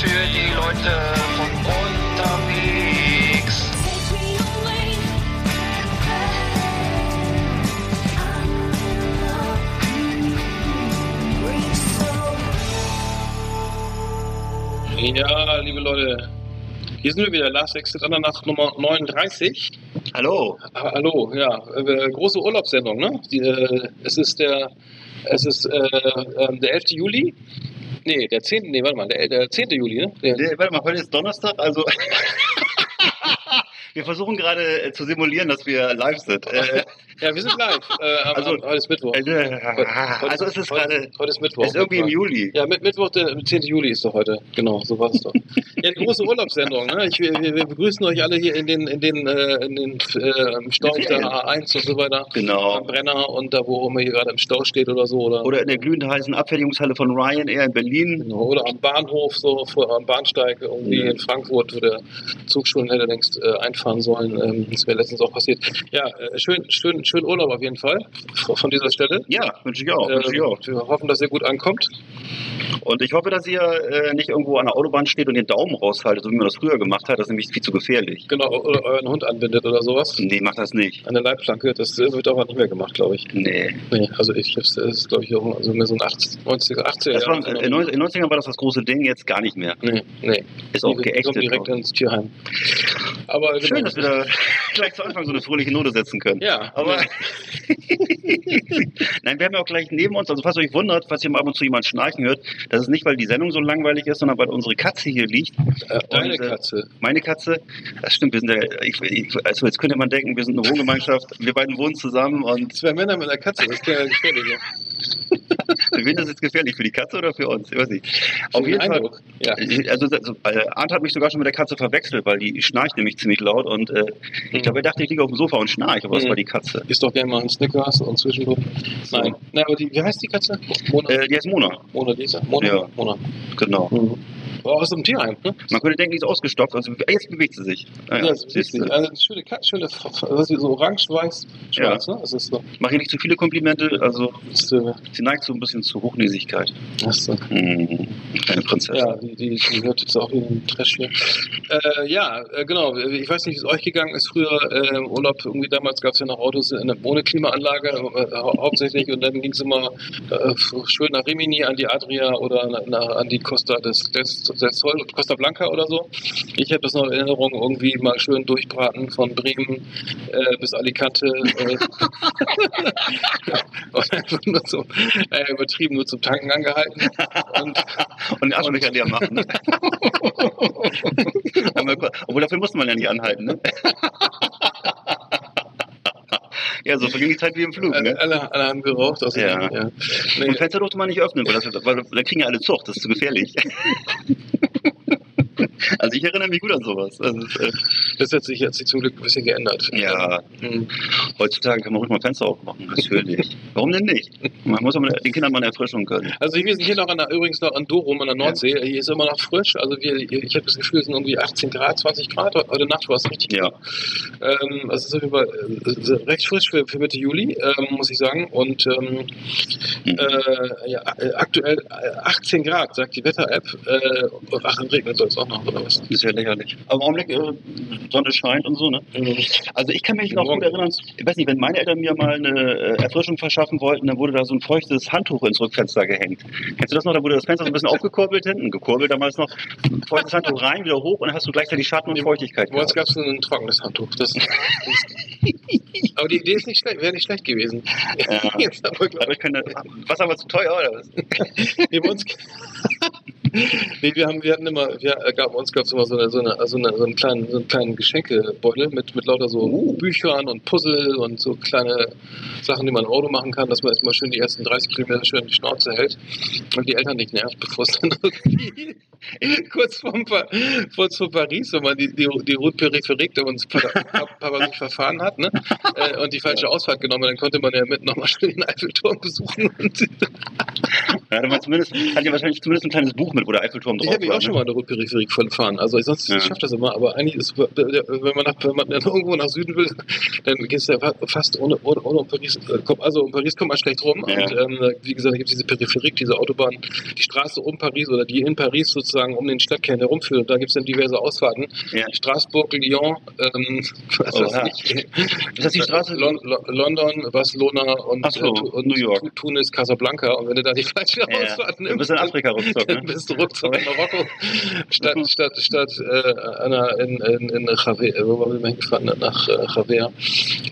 für die Leute von unterwegs. Ja, liebe Leute, hier sind wir wieder, Last Exit Andernach Nummer 39. Hallo. Ah, hallo, ja, äh, große Urlaubssendung, ne? Die, äh, es ist der, es ist äh, ähm, der 11. Juli. Nee, der 10. Nee, warte mal, der, der 10. Juli, ne? Der, Nee, warte mal, heute ist Donnerstag, also. wir versuchen gerade äh, zu simulieren, dass wir live sind. Äh, ja, wir sind live. Äh, Also- heute ist Mittwoch. äh, Heute- also es ist heute, gerade. Heute ist Mittwoch. Ist irgendwie im Juli. Ja, mit Mittwoch, der 10. Juli ist doch heute. Genau, so war es doch. Ja, die große Urlaubssendung. Ne? Ich, wir, wir begrüßen euch alle hier in den, in den, äh, in den äh, im Stau der A1 und so weiter. Genau. Am Brenner und da, wo immer hier gerade im Stau steht oder so. Oder, Oder in der glühend heißen Abfertigungshalle von Ryanair in Berlin. Genau, oder am Bahnhof, so vor, am Bahnsteig irgendwie Ja. in Frankfurt, wo der Zug schon hätte längst äh, einfahren sollen. Ähm, das wäre letztens auch passiert. Ja, äh, schön, schön, schön Urlaub auf jeden Fall von dieser Stelle. Ja, wünsche ich auch. Wünsche ich Ähm, auch. wir hoffen, dass ihr gut ankommt. Und ich hoffe, dass ihr äh, nicht irgendwo an der Autobahn steht und den Daumen raushaltet, so wie man das früher gemacht hat. Das ist nämlich viel zu gefährlich. Genau, oder euren Hund anbindet oder sowas. Nee, macht das nicht. An der Leitplanke, das äh, wird aber nicht mehr gemacht, glaube ich. Nee. Nee, also ich das ist, glaube ich, auch also mehr so ein 80, 90er, 80er. Das war, in den 90ern war das das große Ding, jetzt gar nicht mehr. Nee, nee. Ist auch geächtet. kommen direkt ins Tierheim. Aber Schön, dass wir da gleich zu Anfang so eine fröhliche Note setzen können. Ja, Aber Nein, wir haben ja auch gleich neben uns, also falls ihr euch wundert, falls ihr mal ab und zu jemand schnarchen hört, das ist nicht, weil die Sendung so langweilig ist, sondern weil unsere Katze hier liegt. Äh, deine äh, Katze. Meine Katze, das stimmt, wir sind ja, ich, ich, also jetzt könnte man denken, wir sind eine Wohngemeinschaft, wir beiden wohnen zusammen und Zwei Männer mit einer Katze, das ist ja gefährlich. für wen ist das jetzt gefährlich? Für die Katze oder für uns? Ich weiß nicht. Auf den jeden Fall. Ja. Also, also äh, Arndt hat mich sogar schon mit der Katze verwechselt, weil die schnarcht nämlich ziemlich laut und äh, ich glaube, er dachte, ich liege auf dem Sofa und schnarche, aber das Mhm. war die Katze. Isst doch gerne mal einen Snickers und zwischendurch. Nein. Na, aber die, wie heißt die Katze? Mona. Äh, die heißt Mona, Mona Lisa. Mona. Ja. Mona. genau. Mhm. Oh, aus dem Tierheim, ne? Man könnte denken, die ist ausgestopft, also jetzt bewegt sie sich. Ja, das ist siehst du. richtig. Also, eine schöne Katze, schöne, was ist so orange, weiß, schwarz, ne? Das ist so. Ich mache nicht zu viele Komplimente, also Das ist, äh, sie neigt so ein bisschen zu Hochnäsigkeit. das ist, äh, Hm, kleine Prinzessin. Ja, die, die, die hört jetzt auch in den Trash hier. Äh, ja, äh, genau. Ich weiß nicht, wie es euch gegangen ist. Früher äh, im Urlaub, irgendwie damals gab es ja noch Autos in, ohne Klimaanlage äh, hau hauptsächlich und dann ging es immer äh, schön nach Rimini an die Adria oder na, na, an die Costa des, des, des Sol, Costa Blanca oder so. Ich habe das noch in Erinnerung, irgendwie mal schön durchbraten von Bremen äh, bis Alicante. Äh, und einfach nur so äh, übertrieben nur zum Tanken angehalten. Und Und Aschenbecher leer machen. Ne? Obwohl, dafür musste man ja nicht anhalten. Ne? ja, so verging die Zeit wie im Flug. Alle, Ne? alle, alle haben geraucht. Also Ja. ja. Nee, Und Fenster durfte man nicht öffnen, weil, das, weil da kriegen ja alle Zucht, das ist zu gefährlich. also ich erinnere mich gut an sowas. Äh, das hat sich, hat sich zum Glück ein bisschen geändert. ja, Hm. heutzutage kann man ruhig mal Fenster aufmachen, natürlich. Warum denn nicht? Man muss aber den Kindern mal eine Erfrischung gönnen. Also wir sind hier noch an der, übrigens noch an Dorum an der Nordsee. Hier ist immer noch frisch. Also wir, ich habe das Gefühl, es sind irgendwie 18 Grad, 20 Grad. Heute Nacht war es richtig. Ja. Ähm, es ist auf jeden Fall äh, recht frisch für, für Mitte Juli, ähm, muss ich sagen. Und ähm, Mhm. äh, ja, äh, aktuell äh, 18 Grad, sagt die Wetter-App. Äh, und ach, regnet soll es auch noch? Das ist ja lächerlich. Aber im Augenblick, äh, Sonne scheint und so, ne? Also ich kann mich noch gut erinnern, ich weiß nicht, wenn meine Eltern mir mal eine äh, Erfrischung verschaffen wollten, dann wurde da so ein feuchtes Handtuch ins Rückfenster gehängt. Kennst du das noch? Da wurde das Fenster so ein bisschen aufgekurbelt hinten, gekurbelt damals noch. Feuchtes Handtuch rein, wieder hoch und dann hast du gleichzeitig Schatten und Feuchtigkeit. Bei uns gab es ein trockenes Handtuch. Das, aber die Idee ist nicht schlecht, wäre nicht schlecht gewesen. Ja. Jetzt aber, Dadurch keine, was aber zu teuer oder was? ich, nee, bei uns, Nee, wir haben, wir hatten immer, wir äh, gab, uns gab es immer so, eine, so, eine, so, eine, so einen kleinen, so einen kleinen Geschenkebeutel mit, mit lauter so Uh. Büchern und Puzzle und so kleine Sachen, die man im Auto machen kann, dass man erstmal schön die ersten 30 Kilometer schön die Schnauze hält und die Eltern nicht nervt, bevor es dann irgendwie kurz vor, kurz vor Paris, wenn man die, die, die Route Peripherik, da uns sich verfahren hat, ne? äh, und die falsche Ausfahrt genommen, hat, dann konnte man ja mit nochmal schön den Eiffelturm besuchen Ja, man zumindest, hat ja wahrscheinlich zumindest ein kleines Buch mit, wo der Eiffelturm Ich drauf habe mich auch war, schon ne? mal eine Route-Peripherik vollfahren. Also sonst Ja. ich schaffe das immer, aber eigentlich ist, wenn man, nach, wenn man dann irgendwo nach Süden will, dann gehst du ja fa- fast ohne, ohne, ohne um Paris. äh, Also um Paris kommt man schlecht rum. Ja. Und ähm, wie gesagt, da gibt es diese Peripherik, diese Autobahn, die Straße um Paris oder die in Paris sozusagen um den Stadtkern herumführt. Und da gibt es dann diverse Ausfahrten. Ja. Straßburg, Lyon, ähm, was Oh, ja. Ist das die Straße? Lon Lon London, Barcelona und, so, äh, und New York. Tu- Tunis, Casablanca. Und wenn du da die falsche Ja, Ausfahrt du nimmst, bist in Afrika ruckzuck, dann ne? bist du ruckzuck in Marokko. Statt, statt, statt äh, einer in, in, in Javier, wo waren wir hingefahren? Nach äh, Javier,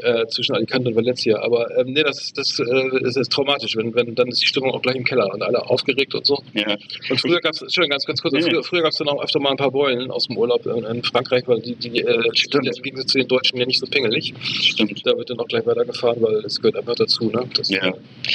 äh, zwischen Alicante und Valencia. Aber ähm, nee, das, das, äh, das ist traumatisch. Wenn, wenn, dann ist die Stimmung auch gleich im Keller und alle aufgeregt und so. Ja. Und früher gab es, Entschuldigung, ganz, ganz kurz, Nee, nee. früher, früher gab es dann auch öfter mal ein paar Beulen aus dem Urlaub in, in Frankreich, weil die, die äh, Stimmt. im Gegensatz zu den Deutschen ja nicht so pingelig. Stimmt. Da wird dann auch gleich weitergefahren, weil es gehört einfach dazu. Ne? Das, Ja.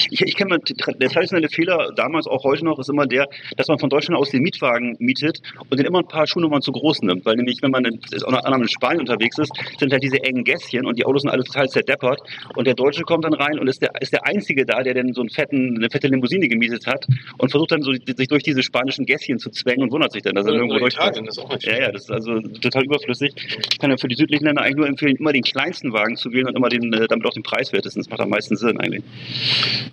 Ich, ich kenne der traditionelle Fehler, damals auch heute noch, ist immer der, dass man von Deutschland aus den Mietwagen mietet und den immer ein paar Schuhnummern zu groß nimmt. Weil nämlich, wenn man in, unter anderem in Spanien unterwegs ist, sind halt diese engen Gässchen und die Autos sind alle total zerdeppert. Und der Deutsche kommt dann rein und ist der, ist der Einzige da, der denn so einen fetten, eine fette Limousine gemietet hat und versucht dann so, sich durch diese spanischen Gässchen zu zwängen und wundert sich dann, dass er irgendwo durch. Italien, das ist auch nicht Ja, ja, das ist also total überflüssig. Ich kann ja für die südlichen Länder eigentlich nur empfehlen, immer den kleinsten Wagen zu wählen und immer den, äh, damit auch den preiswertesten. Das macht am meisten Sinn eigentlich.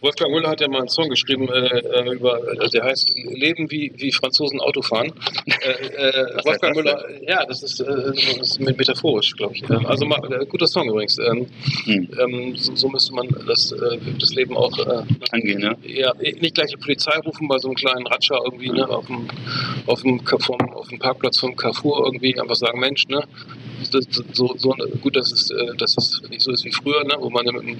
Wolfgang Müller hat ja mal einen Song geschrieben äh, äh, über, äh, der heißt Leben wie, wie Franzosen Auto fahren. Äh, äh, Wolfgang Müller, ja, das ist, das ist met- metaphorisch, glaube ich. Ähm, also mal, guter Song übrigens. Ähm, Hm. ähm, so, so müsste man das, das Leben auch Angehen, ja. ja, nicht gleich die Polizei rufen bei so einem kleinen Ratscher irgendwie, ne, auf dem, auf dem, vom, auf dem Parkplatz vom Carrefour irgendwie einfach sagen, Mensch, ne, das, das, so, so, gut, dass es, äh, dass es nicht so ist wie früher, ne, wo man mit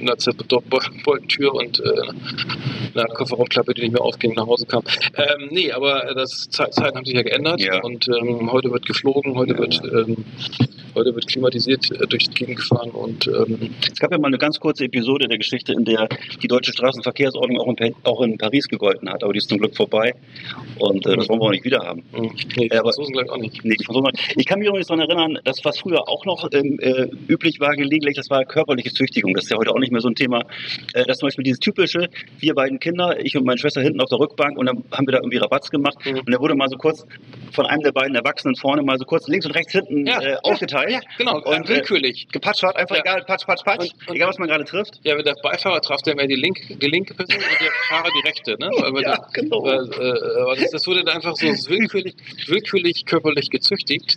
einer zerbeulten Tür und äh, einer Kofferraumklappe, die nicht mehr aufging, nach Hause kam. Ähm, nee, aber das Ze- Zeiten haben sich ja geändert Ja. und ähm, heute wird geflogen, heute wird ähm, heute wird klimatisiert äh, durch die Gegend gefahren und ähm, Es gab ja mal eine ganz kurze Episode der Geschichte, in der die deutsche Straßenverkehrsordnung auch in, auch in Paris gegolten hat, aber die ist zum Glück vorbei und äh, das wollen wir auch nicht wieder haben. nee, die Ja, aber- Franzosen gleich auch nicht. Nee, die Franzosen- ich kann mich übrigens daran erinnern, dass was früher auch noch ähm, äh, üblich war, gelegentlich, das war körperliche Züchtigung. Das ist ja heute auch nicht mehr so ein Thema. Äh, das zum Beispiel dieses typische, wir beiden Kinder, ich und meine Schwester hinten auf der Rückbank und dann haben wir da irgendwie Rabatz gemacht Mhm. und der wurde mal so kurz von einem der beiden Erwachsenen vorne mal so kurz links und rechts hinten äh, aufgeteilt. Ja, genau, Und, und willkürlich. Gepatschert, einfach Ja. egal, patsch, patsch, patsch, Und- und- egal was man gerade trifft. Ja, wenn der Beifahrer traf, der mehr die linke, die linke Person und der Fahrer die rechte, ne? Ja, der, genau. Äh, aber das, das wurde dann einfach so willkürlich, willkürlich körperlich gezüchtigt,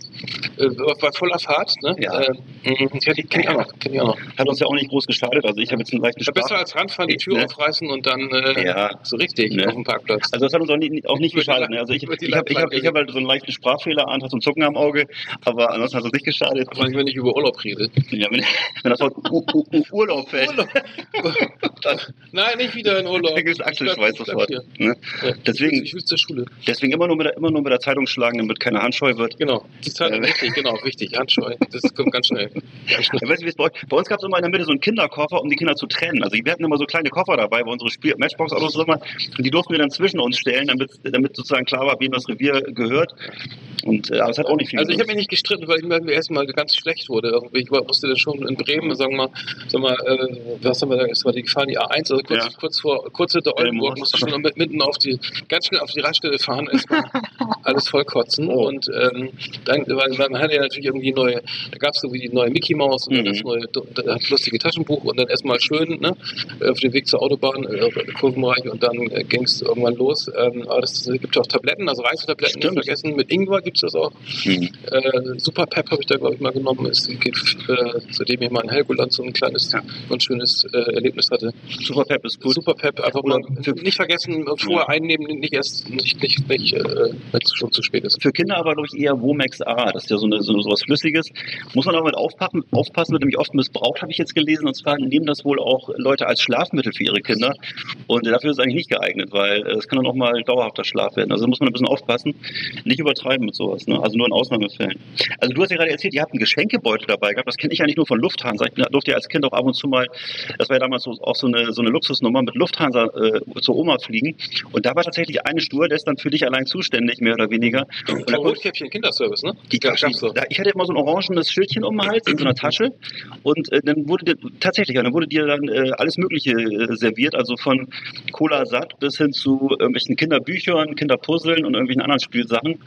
äh, bei voller Fahrt, ne? Ja. Äh, mh, kenn ich, kenn ich auch noch, kenn ich auch noch. Hat uns ja auch nicht groß geschadet. Also ich habe jetzt einen leichten Ja, besser Spaß. als ranfahren, die Tür Ne? aufreißen und dann äh, Ja. so richtig Ne? auf dem Parkplatz. Also das hat uns auch nicht, auch nicht geschadet. die Ne? Also ich, die ich habe hab, hab halt so einen leichten Sprachfehler, Antrag zum Zucken am Auge, aber ansonsten hat es uns nicht geschadet. Vor allem, wenn ich über Urlaub rede. Ja, wenn, wenn das Wort U U U Urlaub fällt, Urlaub. Nein, nicht wieder in Urlaub. kriegst du Achselschweiß Ich bleib- sofort. Ne? Ja. Deswegen- Ich will zur Schule. Deswegen immer nur, mit der, immer nur mit der Zeitung schlagen, damit keine Handscheu wird. Genau. Die Zeit Ja. richtig, genau, wichtig. Handscheu. Das kommt ganz schnell. Ganz schnell. Ja, weißt du, wie es bei, bei uns gab es immer in der Mitte so einen Kinderkoffer, um die Kinder zu trennen. Also wir hatten immer so kleine Koffer dabei, bei unsere Spiel Matchbox-Autos die durften wir dann zwischen uns stellen, damit, damit sozusagen klar war, wem das Revier gehört. Und äh, aber es hat auch nicht viel Also ich habe mich nicht gestritten, weil ich mir erstmal ganz schlecht wurde. Ich musste dann schon in Bremen, sagen wir mal, sag mal äh, was haben wir da, es war die Gefahr, die A1, also kurz, Ja. kurz vor, kurz hinter Oldenburg, musste schon mit, mitten auf die, ganz schnell auf die Raststelle fahren, erstmal alles vollkotzen. Oh. Und ähm, dann, weil, weil man hatte ja natürlich irgendwie neue, da gab es irgendwie die neue Mickey Maus und dann Mhm. das neue, das lustige Taschenbuch und dann erstmal schön, ne, auf dem Weg zur Autobahn, äh, den Kurvenbereich und dann äh, ging es irgendwann los. Ähm, aber das, es gibt auch Tabletten, also Reisetabletten, nicht Stimmt. vergessen, mit Ingwer gibt es das auch. Hm. Äh, Super Pep habe ich da, glaube ich, mal genommen. Es geht, äh, seitdem ich mal in Helgoland so ein kleines Ja. und schönes äh, Erlebnis hatte. Super Pep ist gut. Super Pep, einfach mal nicht vergessen, vorher einnehmen, nicht erst, nicht, nicht, nicht äh, wenn es schon zu spät ist. Für Kinder aber, glaube ich, eher Womex A. Das ist ja so, eine, so was Flüssiges. Muss man aber mit aufpassen, aufpassen, wird nämlich oft missbraucht, habe ich jetzt gelesen. Und zwar nehmen das wohl auch Leute als Schlafmittel für ihre Kinder. Und dafür ist es eigentlich nicht geeignet, weil äh, es kann dann auch mal dauerhafter Schlaf werden. Also muss man ein bisschen aufpassen. Nicht übertreiben mit sowas, ne? Also nur in Ausnahmefällen. Also du hast ja gerade erzählt, ihr habt einen Geschenkebeutel dabei gehabt. Das kenne ich eigentlich nur von Lufthansa. Ich durfte ja als Kind auch ab und zu mal, das war ja damals so, auch so eine, so eine Luxusnummer, mit Lufthansa äh, zur Oma fliegen. Und da war tatsächlich eine Stewardess dann für dich allein zuständig, mehr oder weniger. Und da Rotkäppchen Kinderservice, ne? die so. da, ich hatte immer so ein orangenes Schildchen um den Hals in so einer Tasche und äh, dann wurde dir tatsächlich, dann wurde dir dann äh, alles Mögliche äh, serviert, also von Cola satt bis hin zu irgendwelchen Kinderbüchern, Kinderpuzzeln und irgendwelchen anderen Spielsachen.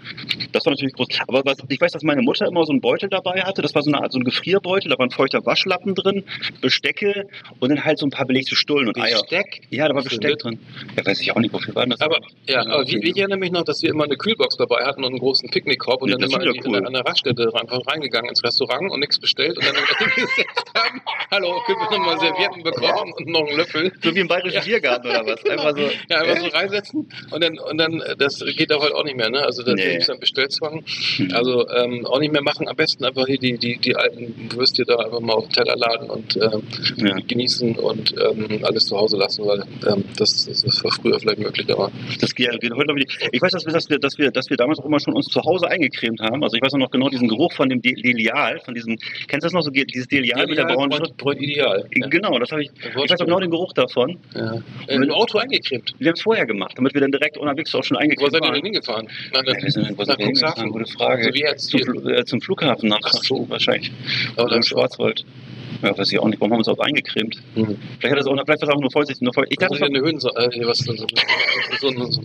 Das war natürlich groß. Aber was, ich weiß, dass meine Mutter immer so einen Beutel dabei hatte. Das war so eine Art so ein Gefrierbeutel, da war ein feuchter Waschlappen drin, Bestecke und dann halt so ein paar belegte Stullen und Eier. Besteck? Ja, da war Besteck drin. Ja, weiß ich auch nicht, wofür war das? Aber, ja, aber wie, ich erinnere mich noch, dass wir immer eine Kühlbox dabei hatten und einen großen Picknickkorb und Ja, dann das immer an, ja die, cool. an der Raststätte einfach reingegangen ins Restaurant und nichts bestellt und dann immer hingesetzt haben. Hallo, können wir nochmal Servietten bekommen und noch einen Löffel? so wie im bayerischen Biergarten oder was? Einfach so. Ja, einfach so reinsetzen und dann, und dann, äh, das geht auch halt auch nicht mehr, ne? Also da Nee. gibt es dann Bestellzwang. Hm. Also ähm, auch nicht mehr machen. Am besten einfach hier die, die, die alten Würstchen da einfach mal auf den Teller laden und ähm, Ja. genießen und ähm, alles zu Hause lassen, weil ähm, das, das war früher vielleicht möglich, aber Das geht, geht heute noch nicht. Ich weiß, dass wir, dass wir, dass wir, dass wir damals auch immer schon uns zu Hause eingecremt haben. Also ich weiß noch genau diesen Geruch von dem De- Delial, von diesem, kennst du das noch so, dieses Delial mit der braunen Schrift? Brot ideal. Ja. Genau, das habe ich. Das Ich weiß genau den Geruch davon. Ja. Äh, Im Auto eingecremt. Wir haben es vorher gemacht, damit wir dann direkt unterwegs auch schon Wo eingecremt seid ihr denn hingefahren? Na, Ja, wir sind, wo nach? Cuxhaven. Gute Frage. So wie jetzt zum, äh, zum Flughafen nach Ach so. wahrscheinlich. Oder im Schwarzwald. Ja, weiß ich auch nicht. Warum haben wir uns überhaupt eingecremt? Mhm. Vielleicht hat das auch, vielleicht war es auch nur Vorsicht. Nur Vorsicht. Ich dachte, Ich es war, eine Höhen, äh, was, so, so, so, so,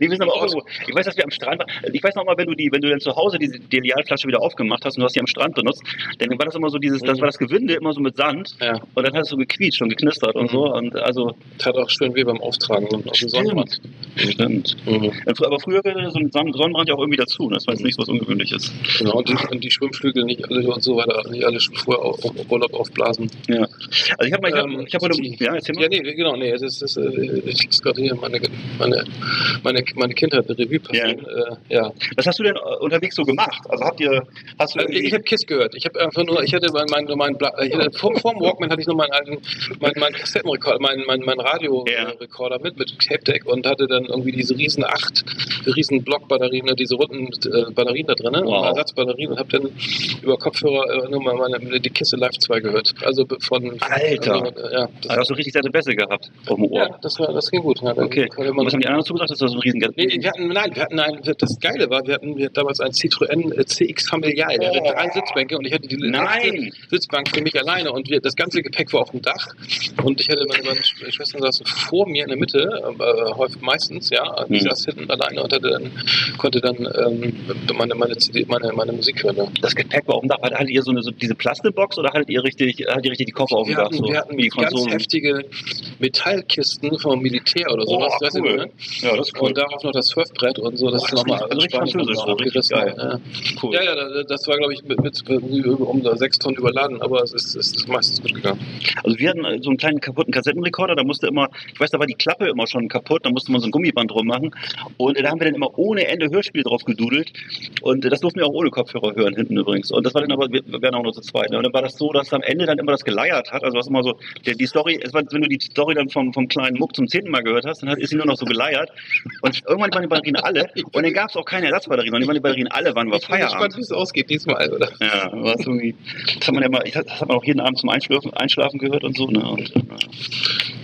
Nee, wir sind aber auch irgendwo. Ich weiß, dass wir am Strand waren. Ich weiß noch mal, wenn du die, wenn du dann zu Hause diese Delialflasche wieder aufgemacht hast und du hast die am Strand benutzt, dann war das immer so dieses, das war das Gewinde immer so mit Sand ja. und dann hat es so gequietscht und geknistert und so und also Tat auch schön weh beim Auftragen und auf dem Sonnenbrand. stimmt. Mhm. Aber früher gehörte so ein Sonnen- Sonnenbrand ja auch irgendwie dazu. ne? Das war jetzt nichts was Ungewöhnliches. Genau, und die, und die Schwimmflügel nicht alle und so weiter, nicht alle schon vorher auf Urlaub aufblasen. Ja. Also ich habe mal, ich habe Ähm, ich hab heute, die- ja, erzähl mal. Ja, nee, genau, nee, das ist, äh, ich muss gerade hier meine, meine, meine, meine Kindheit eine Revue passieren. Äh, ja. Was hast du denn äh, unterwegs so gemacht? Also habt ihr, hast du Also ich habe Kiss gehört. Ich habe einfach nur, ich hatte mein, mein, mein vor, vor dem Walkman hatte ich noch meinen alten, meinen mein Kassettenrekorder, meinen mein, mein Ja. Radiorekorder mit, mit Tape Deck und hatte dann irgendwie diese riesen acht, riesen Blockbatterien, ne, diese runden äh, Batterien da drin, Wow. Ersatzbatterien und habe dann über Kopfhörer äh, nur mal meine, die Kisse Live 2 gehört. Also von, Alter. Also, ja, das, also hast du richtig sehr Bässe gehabt auf dem Ohr? ja, das war, das ging gut. Ja, Okay. Und was haben die anderen dazu gesagt? Das war so ein riesen Nee, wir hatten, nein, wir hatten ein, das Geile war, wir hatten wir hatten damals ein Citroën äh, CX Familial, der hatte Oh. drei Sitzbänke und ich hatte die Nein. Sitzbank für mich alleine und wir, das ganze Gepäck war auf dem Dach und ich hatte meine Sch- Schwestern saßen vor mir in der Mitte, äh, häufig meistens, ja, ich Mhm. saß hinten alleine und hatte dann, konnte dann ähm, meine, meine CD, meine, meine Musik hören. Das Gepäck war auf dem Dach. Hattet ihr so eine so diese Plastikbox oder hattet ihr richtig, hattet ihr richtig die Koffer auf dem Dach? so, wir hatten die ganz heftige Metallkisten vom Militär oder Oh, sowas. weißt du, cool. ne? Ja, das ist cool. Und darauf noch das Surfbrett und so, das Boah, ist nochmal französisch, so richtig geil. Ja. cool. Ja, ja, da- das war, glaube ich, mit, mit um sechs Tonnen überladen, aber es ist, es ist meistens gut gegangen. Also wir hatten äh, so einen kleinen kaputten Kassettenrekorder, da musste immer, ich weiß, da war die Klappe immer schon kaputt, da musste man so ein Gummiband drum machen. Und äh, da haben wir dann immer ohne Ende Hörspiel drauf gedudelt. Und äh, das durften wir auch ohne Kopfhörer hören, hinten übrigens. Und das war dann aber, wir wir waren auch nur zu zweit. Ne? Und dann war das so, dass am Ende dann immer das geleiert hat. Also was immer so, der, die Story, war, wenn du die Story dann vom, vom kleinen Muck zum zehnten Mal gehört hast, dann hat, ist sie nur noch so geleiert. Und irgendwann waren die Batterien alle. Und dann gab es auch keine Ersatzbatterien, sondern die waren die Batterien alle, wann war Ich bin gespannt, Feierabend. wie es ausgeht diesmal, oder? Ja, war irgendwie, das hat man ja mal, das hat man auch jeden Abend zum Einschlafen, Einschlafen gehört und so, ne? Und, äh,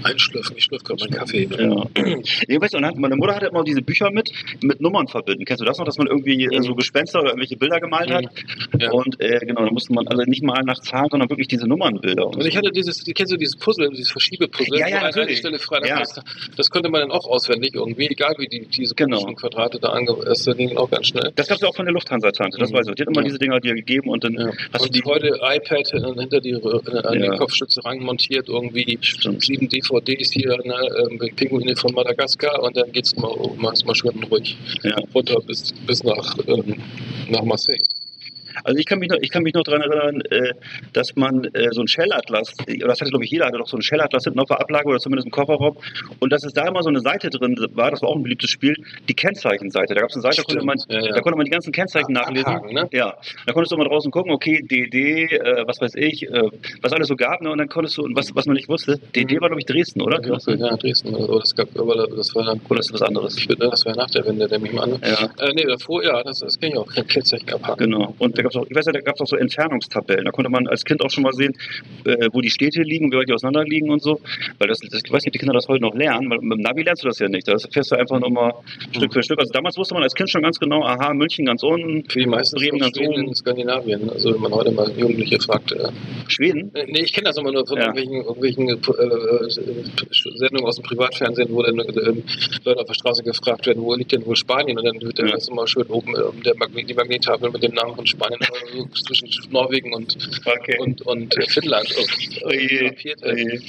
Einschlürfen, ich schlürfe gerade meinen Kaffee. ja. du, und meine Mutter hatte immer diese Bücher mit, mit Nummern verbinden. Kennst du das noch, dass man irgendwie äh, so Gespenster oder irgendwelche Bilder gemalt hat? Mhm. Ja. Und äh, genau, da musste man also nicht mal nach Zahlen, sondern wirklich diese Nummernbilder. Und Und ich so. hatte dieses, kennst du dieses Puzzle, dieses Verschiebepuzzle, Ja, ja, wo eine-. Stelle frei Ja. das, das konnte man dann auch auswendig irgendwie, egal wie die, diese Genau. Quadrate da ange... Das ging auch ganz schnell. das gab's ja auch von der Lufthansa-Tante, das Mhm. weiß ich. Die hat immer diese Dinger dir gegeben und dann Ja. hast und du die. heute iPad äh, hinter die, äh, an die Kopfstütze ranmontiert, irgendwie Stimmt. sieben DVDs hier, ne, ähm, Pinguine von Madagaskar und dann geht's mal, mal, mal schön ruhig Ja. runter bis, bis nach, ähm, nach Marseille. Also ich kann mich noch, ich kann mich noch daran erinnern, äh, dass man äh, so ein Shellatlas, oder das hatte glaube ich jeder, hatte doch so ein Shellatlas hinten auf der Ablage oder zumindest im Kofferraum. Und dass es da immer so eine Seite drin war, das war auch ein beliebtes Spiel, die Kennzeichenseite. Da gab es eine Seite, da konnte, man, ja, ja. da konnte man die ganzen Kennzeichen Ab- nachlesen. abhaken, ne? Ja. Da konntest du mal draußen gucken, okay, DD, äh, was weiß ich, äh, was alles so gab, ne? Und dann konntest du, und was, was man nicht wusste, DD war glaube ich Dresden, oder? Ja, so, ja, Dresden. Aber das, gab, aber das war dann. Oder ist das was anderes? Das war nach der Wende, nehme ich mal an. Ja. Äh, nee, davor, ja, das, das kenne ich auch. Kennzeichen abhaken. Genau. Und da gab's auch, ich weiß ja, da gab es auch so Entfernungstabellen. Da konnte man als Kind auch schon mal sehen, äh, wo die Städte liegen, wie weit die auseinander liegen und so. Weil das, das ich weiß nicht, ob die Kinder das heute noch lernen, weil mit dem Navi lernst du das ja nicht. Da fährst du einfach nochmal Stück für Stück. Also damals wusste man als Kind schon ganz genau, aha, München ganz unten, Für die meisten Bremen ganz oben. in Skandinavien. Also wenn man heute mal Jugendliche fragt. Äh, Schweden. äh, nee, ich kenne das immer nur von Ja. irgendwelchen, irgendwelchen äh, Sendungen aus dem Privatfernsehen, wo dann äh, Leute auf der Straße gefragt werden, wo liegt denn wohl Spanien? Und dann wird dann Ja. das immer schön oben äh, der Magnet, die Magnettafel mit dem Namen von Spanien so zwischen Norwegen und, Okay. und, und äh, Finnland. Oh je, Drapiert, oh je.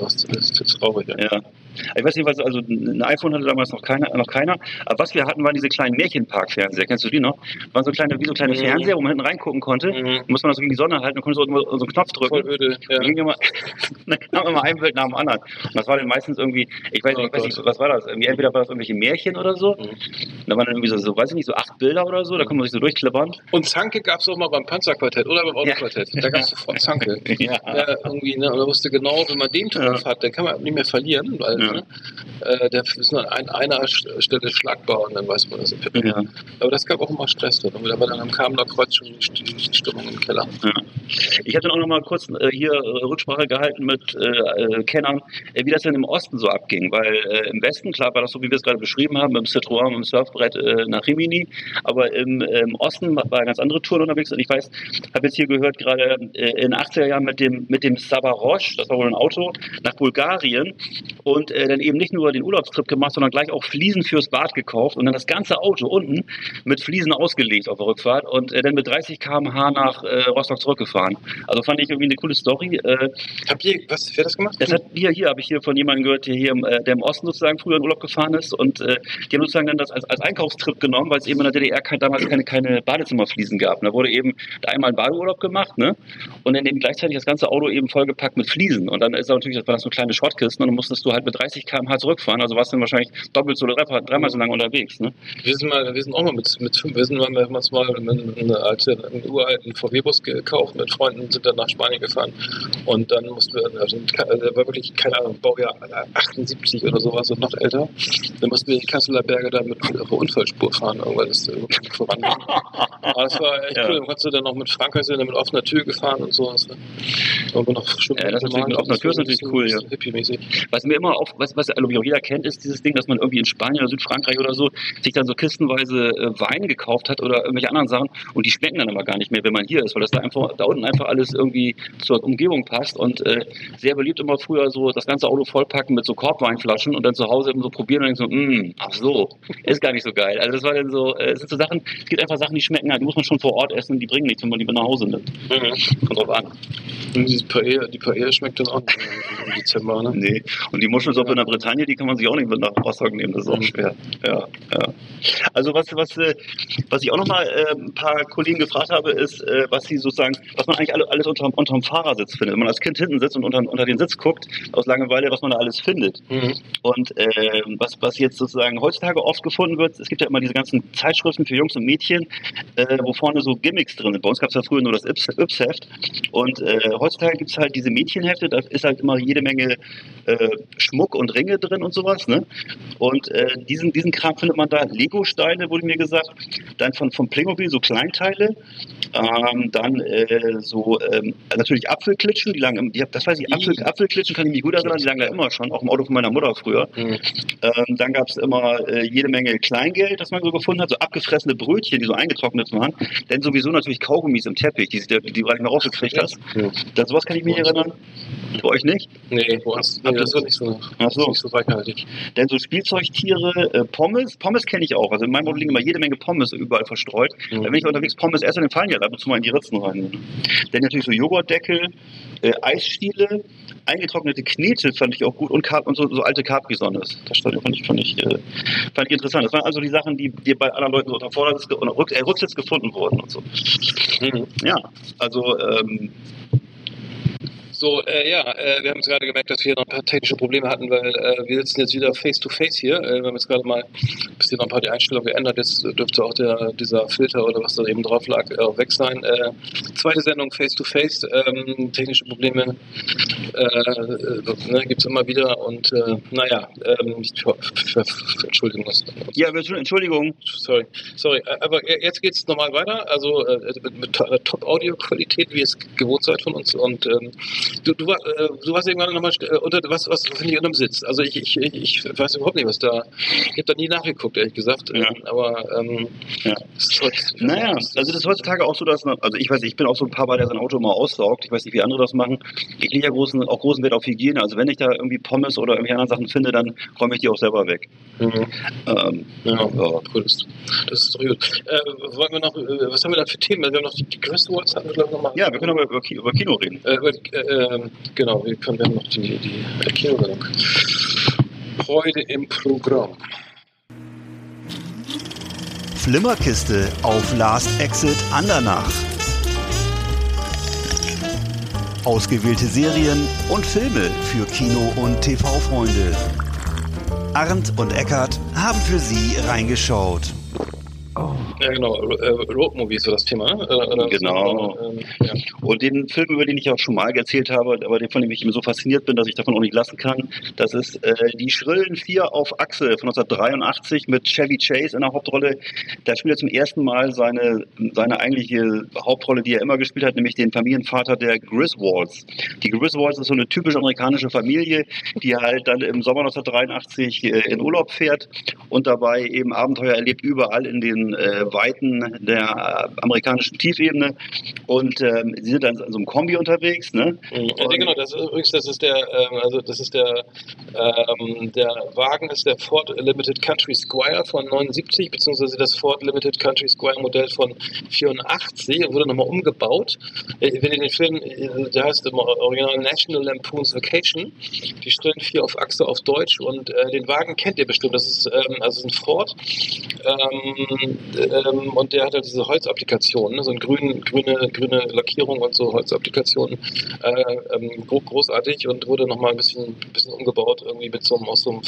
das ist das traurig. Ja. Ja. Ich weiß nicht, was, also ein iPhone hatte damals noch keiner, noch keiner. Aber was wir hatten, waren diese kleinen Märchenpark-Fernseher. Kennst du die noch? Waren so kleine, wie so kleine Mhm. Fernseher, wo man hinten reingucken konnte. Mhm. Muss man das gegen die Sonne halten, dann konntest du so so einen Knopf drücken. Voll öde. Ja. Dann immer, dann kam immer ein Bild nach dem anderen. Und das war dann meistens irgendwie, ich weiß, Oh nicht, ich weiß nicht, was war das? Irgendwie, entweder war das irgendwelche Märchen oder so. Mhm. Da waren dann irgendwie so, so, weiß ich nicht, so acht Bilder oder so, da konnte man sich so durchklippern. Und Zanke gab es auch mal beim Panzerquartett oder beim Autoquartett. Da gab es sofort Zanke. Ja. Ja, irgendwie, ne? Und man wusste genau, wenn man den Trumpf hat, dann kann man nicht mehr verlieren, weil Ja. ne, äh, der ist nur an einer St- Stelle schlagbar und dann weiß man, dass er Ja. Aber das gab auch immer Stress drin. Und da war dann am Kamener Kreuz schon die, St- die Stimmung im Keller. Ja. Ich hatte auch noch mal kurz äh, hier äh, Rücksprache gehalten mit äh, äh, Kennern, wie das denn im Osten so abging. Weil im Westen, klar, war das so, wie wir es gerade beschrieben haben, mit dem Citroën, mit dem Surfbrett nach Rimini. Aber im, im Osten war war ganz andere Touren unterwegs. Und ich weiß, habe jetzt hier gehört, gerade äh, in den 80er Jahren mit dem, mit dem Savarosh, das war wohl ein Auto, nach Bulgarien. Und äh, dann eben nicht nur den Urlaubstrip gemacht, sondern gleich auch Fliesen fürs Bad gekauft. Und dann das ganze Auto unten mit Fliesen ausgelegt auf der Rückfahrt. Und äh, dann mit 30 km/h nach äh, Rostock zurückgefahren. Also fand ich irgendwie eine coole Story. Äh, Habt ihr, was, wer das gemacht? das hat hier, hier habe ich hier von jemandem gehört, der hier im, äh, der im Osten sozusagen früher in Urlaub gefahren ist und die haben sozusagen dann das als, als Einkaufstrip genommen, weil es eben in der DDR kein, damals keine, keine Badezimmerfliesen gab. Und da wurde eben da einmal ein Badeurlaub gemacht, ne? Und dann eben gleichzeitig das ganze Auto eben vollgepackt mit Fliesen. Und dann ist da natürlich, das waren so kleine Schrottkisten und dann musstest du halt mit 30 km/h zurückfahren. Also warst du dann wahrscheinlich doppelt so oder dreimal, so lange unterwegs, ne? Wir sind mal, wir sind auch mal mit, mit fünf, wir sind mal damals mal eine, eine alte, einen uralten VW-Bus gekauft mit Freunden, sind dann nach Spanien gefahren und dann mussten wir, also, der war wirklich, keine Ahnung, Baujahr 78 oder sowas und noch älter, dann mussten wir in die Kasseler Berge da mit auf der Unfallspur fahren, irgendwann ist wirklich nicht voranging. Aber das war echt Ja. cool, dann konntest du dann noch mit Frankreich sind dann mit offener Tür gefahren und so. War irgendwo noch schön. Ja, das ist natürlich mit offener Tür ist natürlich cool, ja. Hippie-mäßig. Was mir immer auf, was, was glaube ich auch jeder kennt, ist dieses Ding, dass man irgendwie in Spanien oder Südfrankreich oder so sich dann so kistenweise äh, Wein gekauft hat oder irgendwelche anderen Sachen und die schmecken dann aber gar nicht mehr, wenn man hier ist, weil das da einfach da unten einfach alles irgendwie zur Umgebung passt und äh, sehr beliebt immer früher so das ganze Auto vollpacken mit so Korbweinflaschen und dann zu Hause eben so probieren und denken so, mh, ach so, ist gar nicht so geil. Also das war dann so, äh, es sind so Sachen, es gibt einfach Sachen, die schmecken halt, die muss man schon vor Ort essen, die bringen nichts, wenn man die mit nach Hause nimmt. Mhm. Kommt drauf an. Und dieses Paella, die Paella schmeckt dann auch nicht im Dezember, ne? Nee. Und die Muschelsuppe in der Bretagne, die kann man sich auch nicht mit nach Rostock nehmen, das ist auch Mhm. schwer. Ja, ja. Also was, was, äh, was ich auch noch mal äh, ein paar Kollegen gefragt habe, ist, äh, was sie sozusagen, was man eigentlich alle, alles unterm, unterm Fahrersitz findet. Wenn man als Kind hinten sitzt und unter, unter den Sitz guckt, aus Langeweile, was man da alles findet. Mhm. Und äh, was, was jetzt sozusagen heutzutage oft gefunden wird, es gibt ja immer diese ganzen Zeitschriften für Jungs und Mädchen, äh, wo vorne so Gimmicks drin sind. Bei uns gab es ja früher nur das Yps- Yps-Heft. Und äh, heutzutage gibt es halt diese Mädchenhefte, da ist halt immer jede Menge äh, Schmuck und Ringe drin und sowas. Ne? Und äh, diesen, diesen Kram findet man da. Lego-Steine, wurde mir gesagt. Dann von, von Playmobil so Kleinteile. Ähm, dann äh, so ähm, natürlich Apfelklitschen, die lagen, die, das weiß ich, Apfel, Apfelklitschen kann ich mich gut erinnern, die lagen da immer schon, auch im Auto von meiner Mutter früher. Mhm. Ähm, dann gab es immer äh, jede Menge Kleingeld, das man so gefunden hat, so abgefressene Brötchen, die so eingetrocknet waren. Denn sowieso natürlich Kaugummis im Teppich, die, die, die du gar nicht mehr rausgekriegt hast. Mhm. Das, sowas kann ich mich erinnern. Bei euch nicht? Nee, bei uns, nee, das war nicht so, Ach so. nicht so reichhaltig. Denn so Spielzeugtiere, äh, Pommes, Pommes kenne ich auch. Also in meinem Auto liegen immer jede Menge Pommes überall verstreut. Mhm. Wenn ich unterwegs Pommes esse, dann fallen die halt ab und zu mal in die Ritzen rein. Dann natürlich so Joghurtdeckel, äh, Eisstiele, eingetrocknete Knete fand ich auch gut und, Cap und so, so alte Capri-Sonnes. Das fand ich, fand, ich, äh, fand ich interessant. Das waren also die Sachen, die, die bei anderen Leuten so unter oder Rück, äh, Rücksitz gefunden wurden und so. Mhm. Ja, also ähm, So, äh, ja, äh, wir haben jetzt gerade gemerkt, dass wir noch ein paar technische Probleme hatten, weil äh, wir sitzen jetzt wieder face to face hier. Äh, wir haben jetzt gerade mal ein bisschen noch ein paar die Einstellungen geändert. Jetzt dürfte auch der, dieser Filter oder was da eben drauf lag, äh, weg sein. Äh, zweite Sendung face to face. Ähm, technische Probleme ne, gibt es immer wieder. Und naja, ähm, ich, ver- Entschuldigung. Ja, Entschuldigung. Sorry, sorry, aber jetzt geht es normal weiter, also mit, mit to- Top-Audio-Qualität, wie ihr es gewohnt seid von uns. Und ähm, du, du, äh, du warst irgendwann nochmal äh, unter was, was finde ich unterm Sitz. Also ich, ich, ich, weiß überhaupt nicht, was da. Ich habe da nie nachgeguckt, ehrlich gesagt. Ja. Ähm, aber ähm, Ja. Naja, also das ist heutzutage auch so, dass, man- also ich weiß, nicht, ich bin auch so ein Mal, der sein Auto mal aussaugt. Ich weiß nicht, wie andere das machen. Ich lege ja großen, auch großen Wert auf Hygiene. Also wenn ich da irgendwie Pommes oder irgendwelche anderen Sachen finde, dann räume ich die auch selber weg. Mhm. Ähm, Ja, ja. cool. Das, das ist doch gut. Äh, wollen wir noch, äh, was haben wir da für Themen? Wir haben noch die, hatten wir glaube ich nochmal. ja, wir können aber über, über Kino reden. Äh, über, äh, ähm, genau, wir, können, wir noch die, die Kinosendung. Heute im Programm. Flimmerkiste auf Last Exit Andernach. Ausgewählte Serien und Filme für Kino- und TV-Freunde. Arndt und Eckart haben für Sie reingeschaut. Ja, genau. Äh, Roadmovie ist so das Thema. Äh, Genau. Ähm, ja. Und den Film, über den ich auch schon mal erzählt habe, aber den, von dem ich so fasziniert bin, dass ich davon auch nicht lassen kann, das ist äh, Die Schrillen 4 auf Achse von 1983 mit Chevy Chase in der Hauptrolle. Da spielt er zum ersten Mal seine, seine eigentliche Hauptrolle, die er immer gespielt hat, nämlich den Familienvater der Griswolds. Die Griswolds ist so eine typisch amerikanische Familie, die halt dann im Sommer 1983 äh, in Urlaub fährt und dabei eben Abenteuer erlebt, überall in den äh, Weiten der äh, amerikanischen Tiefebene. Und ähm, sie sind dann in so einem Kombi unterwegs. Ne? Mhm. Ja, genau, das ist übrigens, das ist der, ähm, also das ist der, ähm, der Wagen ist der Ford Limited Country Squire von 79, beziehungsweise das Ford Limited Country Squire Modell von 84 und wurde nochmal umgebaut. Äh, Wenn ihr den Film, äh, der heißt im Original National Lampoon's Vacation, die Strillen 4 auf Achse auf Deutsch und äh, den Wagen kennt ihr bestimmt, das ist, ähm, also ein Ford ähm, ähm, und der hat halt diese Holzapplikationen, ne, so eine grün, grüne, grüne Lackierung und so Holzapplikationen äh, ähm, gro großartig und wurde nochmal ein bisschen, bisschen umgebaut, irgendwie mit so einem, aus so einem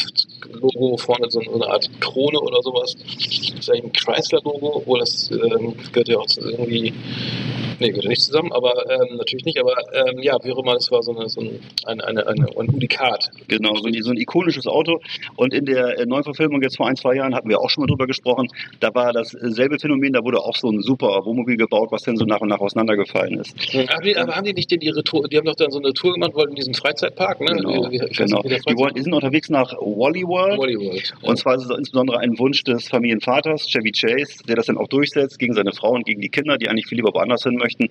Logo vorne so eine Art Krone oder sowas. Das ist eigentlich ein Chrysler-Logo, obwohl das ähm, gehört ja auch irgendwie, nee, gehört nicht zusammen, aber ähm, natürlich nicht, aber ähm, ja, wie auch immer, das war so, eine, so ein, eine, eine, eine, ein Unikat. Genau, so ein, so ein ikonisches Auto. Und in der äh, Neuverfilmung jetzt vor ein, zwei Jahren hatten wir auch schon mal drüber gesprochen. Da war dasselbe Phänomen, da wurde auch so ein super Wohnmobil gebaut, was dann so nach und nach auseinandergefallen ist. Aber, die, aber haben die nicht denn ihre Tour, die haben doch dann so eine Tour gemacht, wollten in diesem Freizeitpark, ne? Genau, Wie- genau. nicht, Die, wollen, die sind unterwegs nach Wally World. Wally World. Und zwar ist es insbesondere ein Wunsch des Familienvaters, Chevy Chase, der das dann auch durchsetzt gegen seine Frau und gegen die Kinder, die eigentlich viel lieber woanders hin möchten.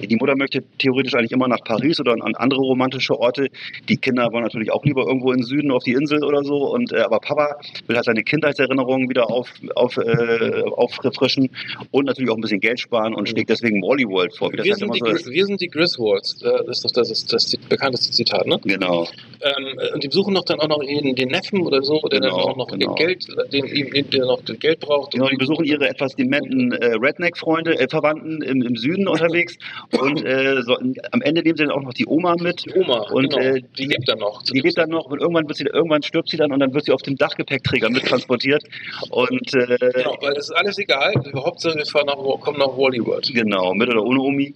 Die Mutter möchte theoretisch eigentlich immer nach Paris oder an andere romantische Orte. Die Kinder wollen natürlich auch lieber irgendwo im Süden auf die Insel oder so. Und äh, aber Papa will halt seine Kindheitserinnerungen wieder auf, auf, äh, aufrefrischen und natürlich auch ein bisschen Geld sparen und schlägt deswegen Wally World vor. Wie das Wir halt sind, immer die, so wir sind die Griswolds. Äh, Das ist doch das, ist das bekannteste Zitat, ne? Genau. Ähm, und die suchen doch dann auch noch den, den Neffen oder so, der Genau, dann auch noch genau. Geld, den, den, der noch Geld braucht. Genau, die besuchen ihre etwas dementen äh, Redneck-Freunde, äh, Verwandten im, im Süden unterwegs und äh, so, am Ende nehmen sie dann auch noch die Oma mit. Die Oma, Und, genau, äh, die lebt dann noch. Die lebt dann noch und irgendwann, wird sie, irgendwann stirbt sie dann und dann wird sie auf dem Dachgepäckträger mittransportiert. Und äh, Genau, weil das ist alles egal. Hauptsache, wir fahren nach, kommen nach Wally World. Genau, mit oder ohne Omi.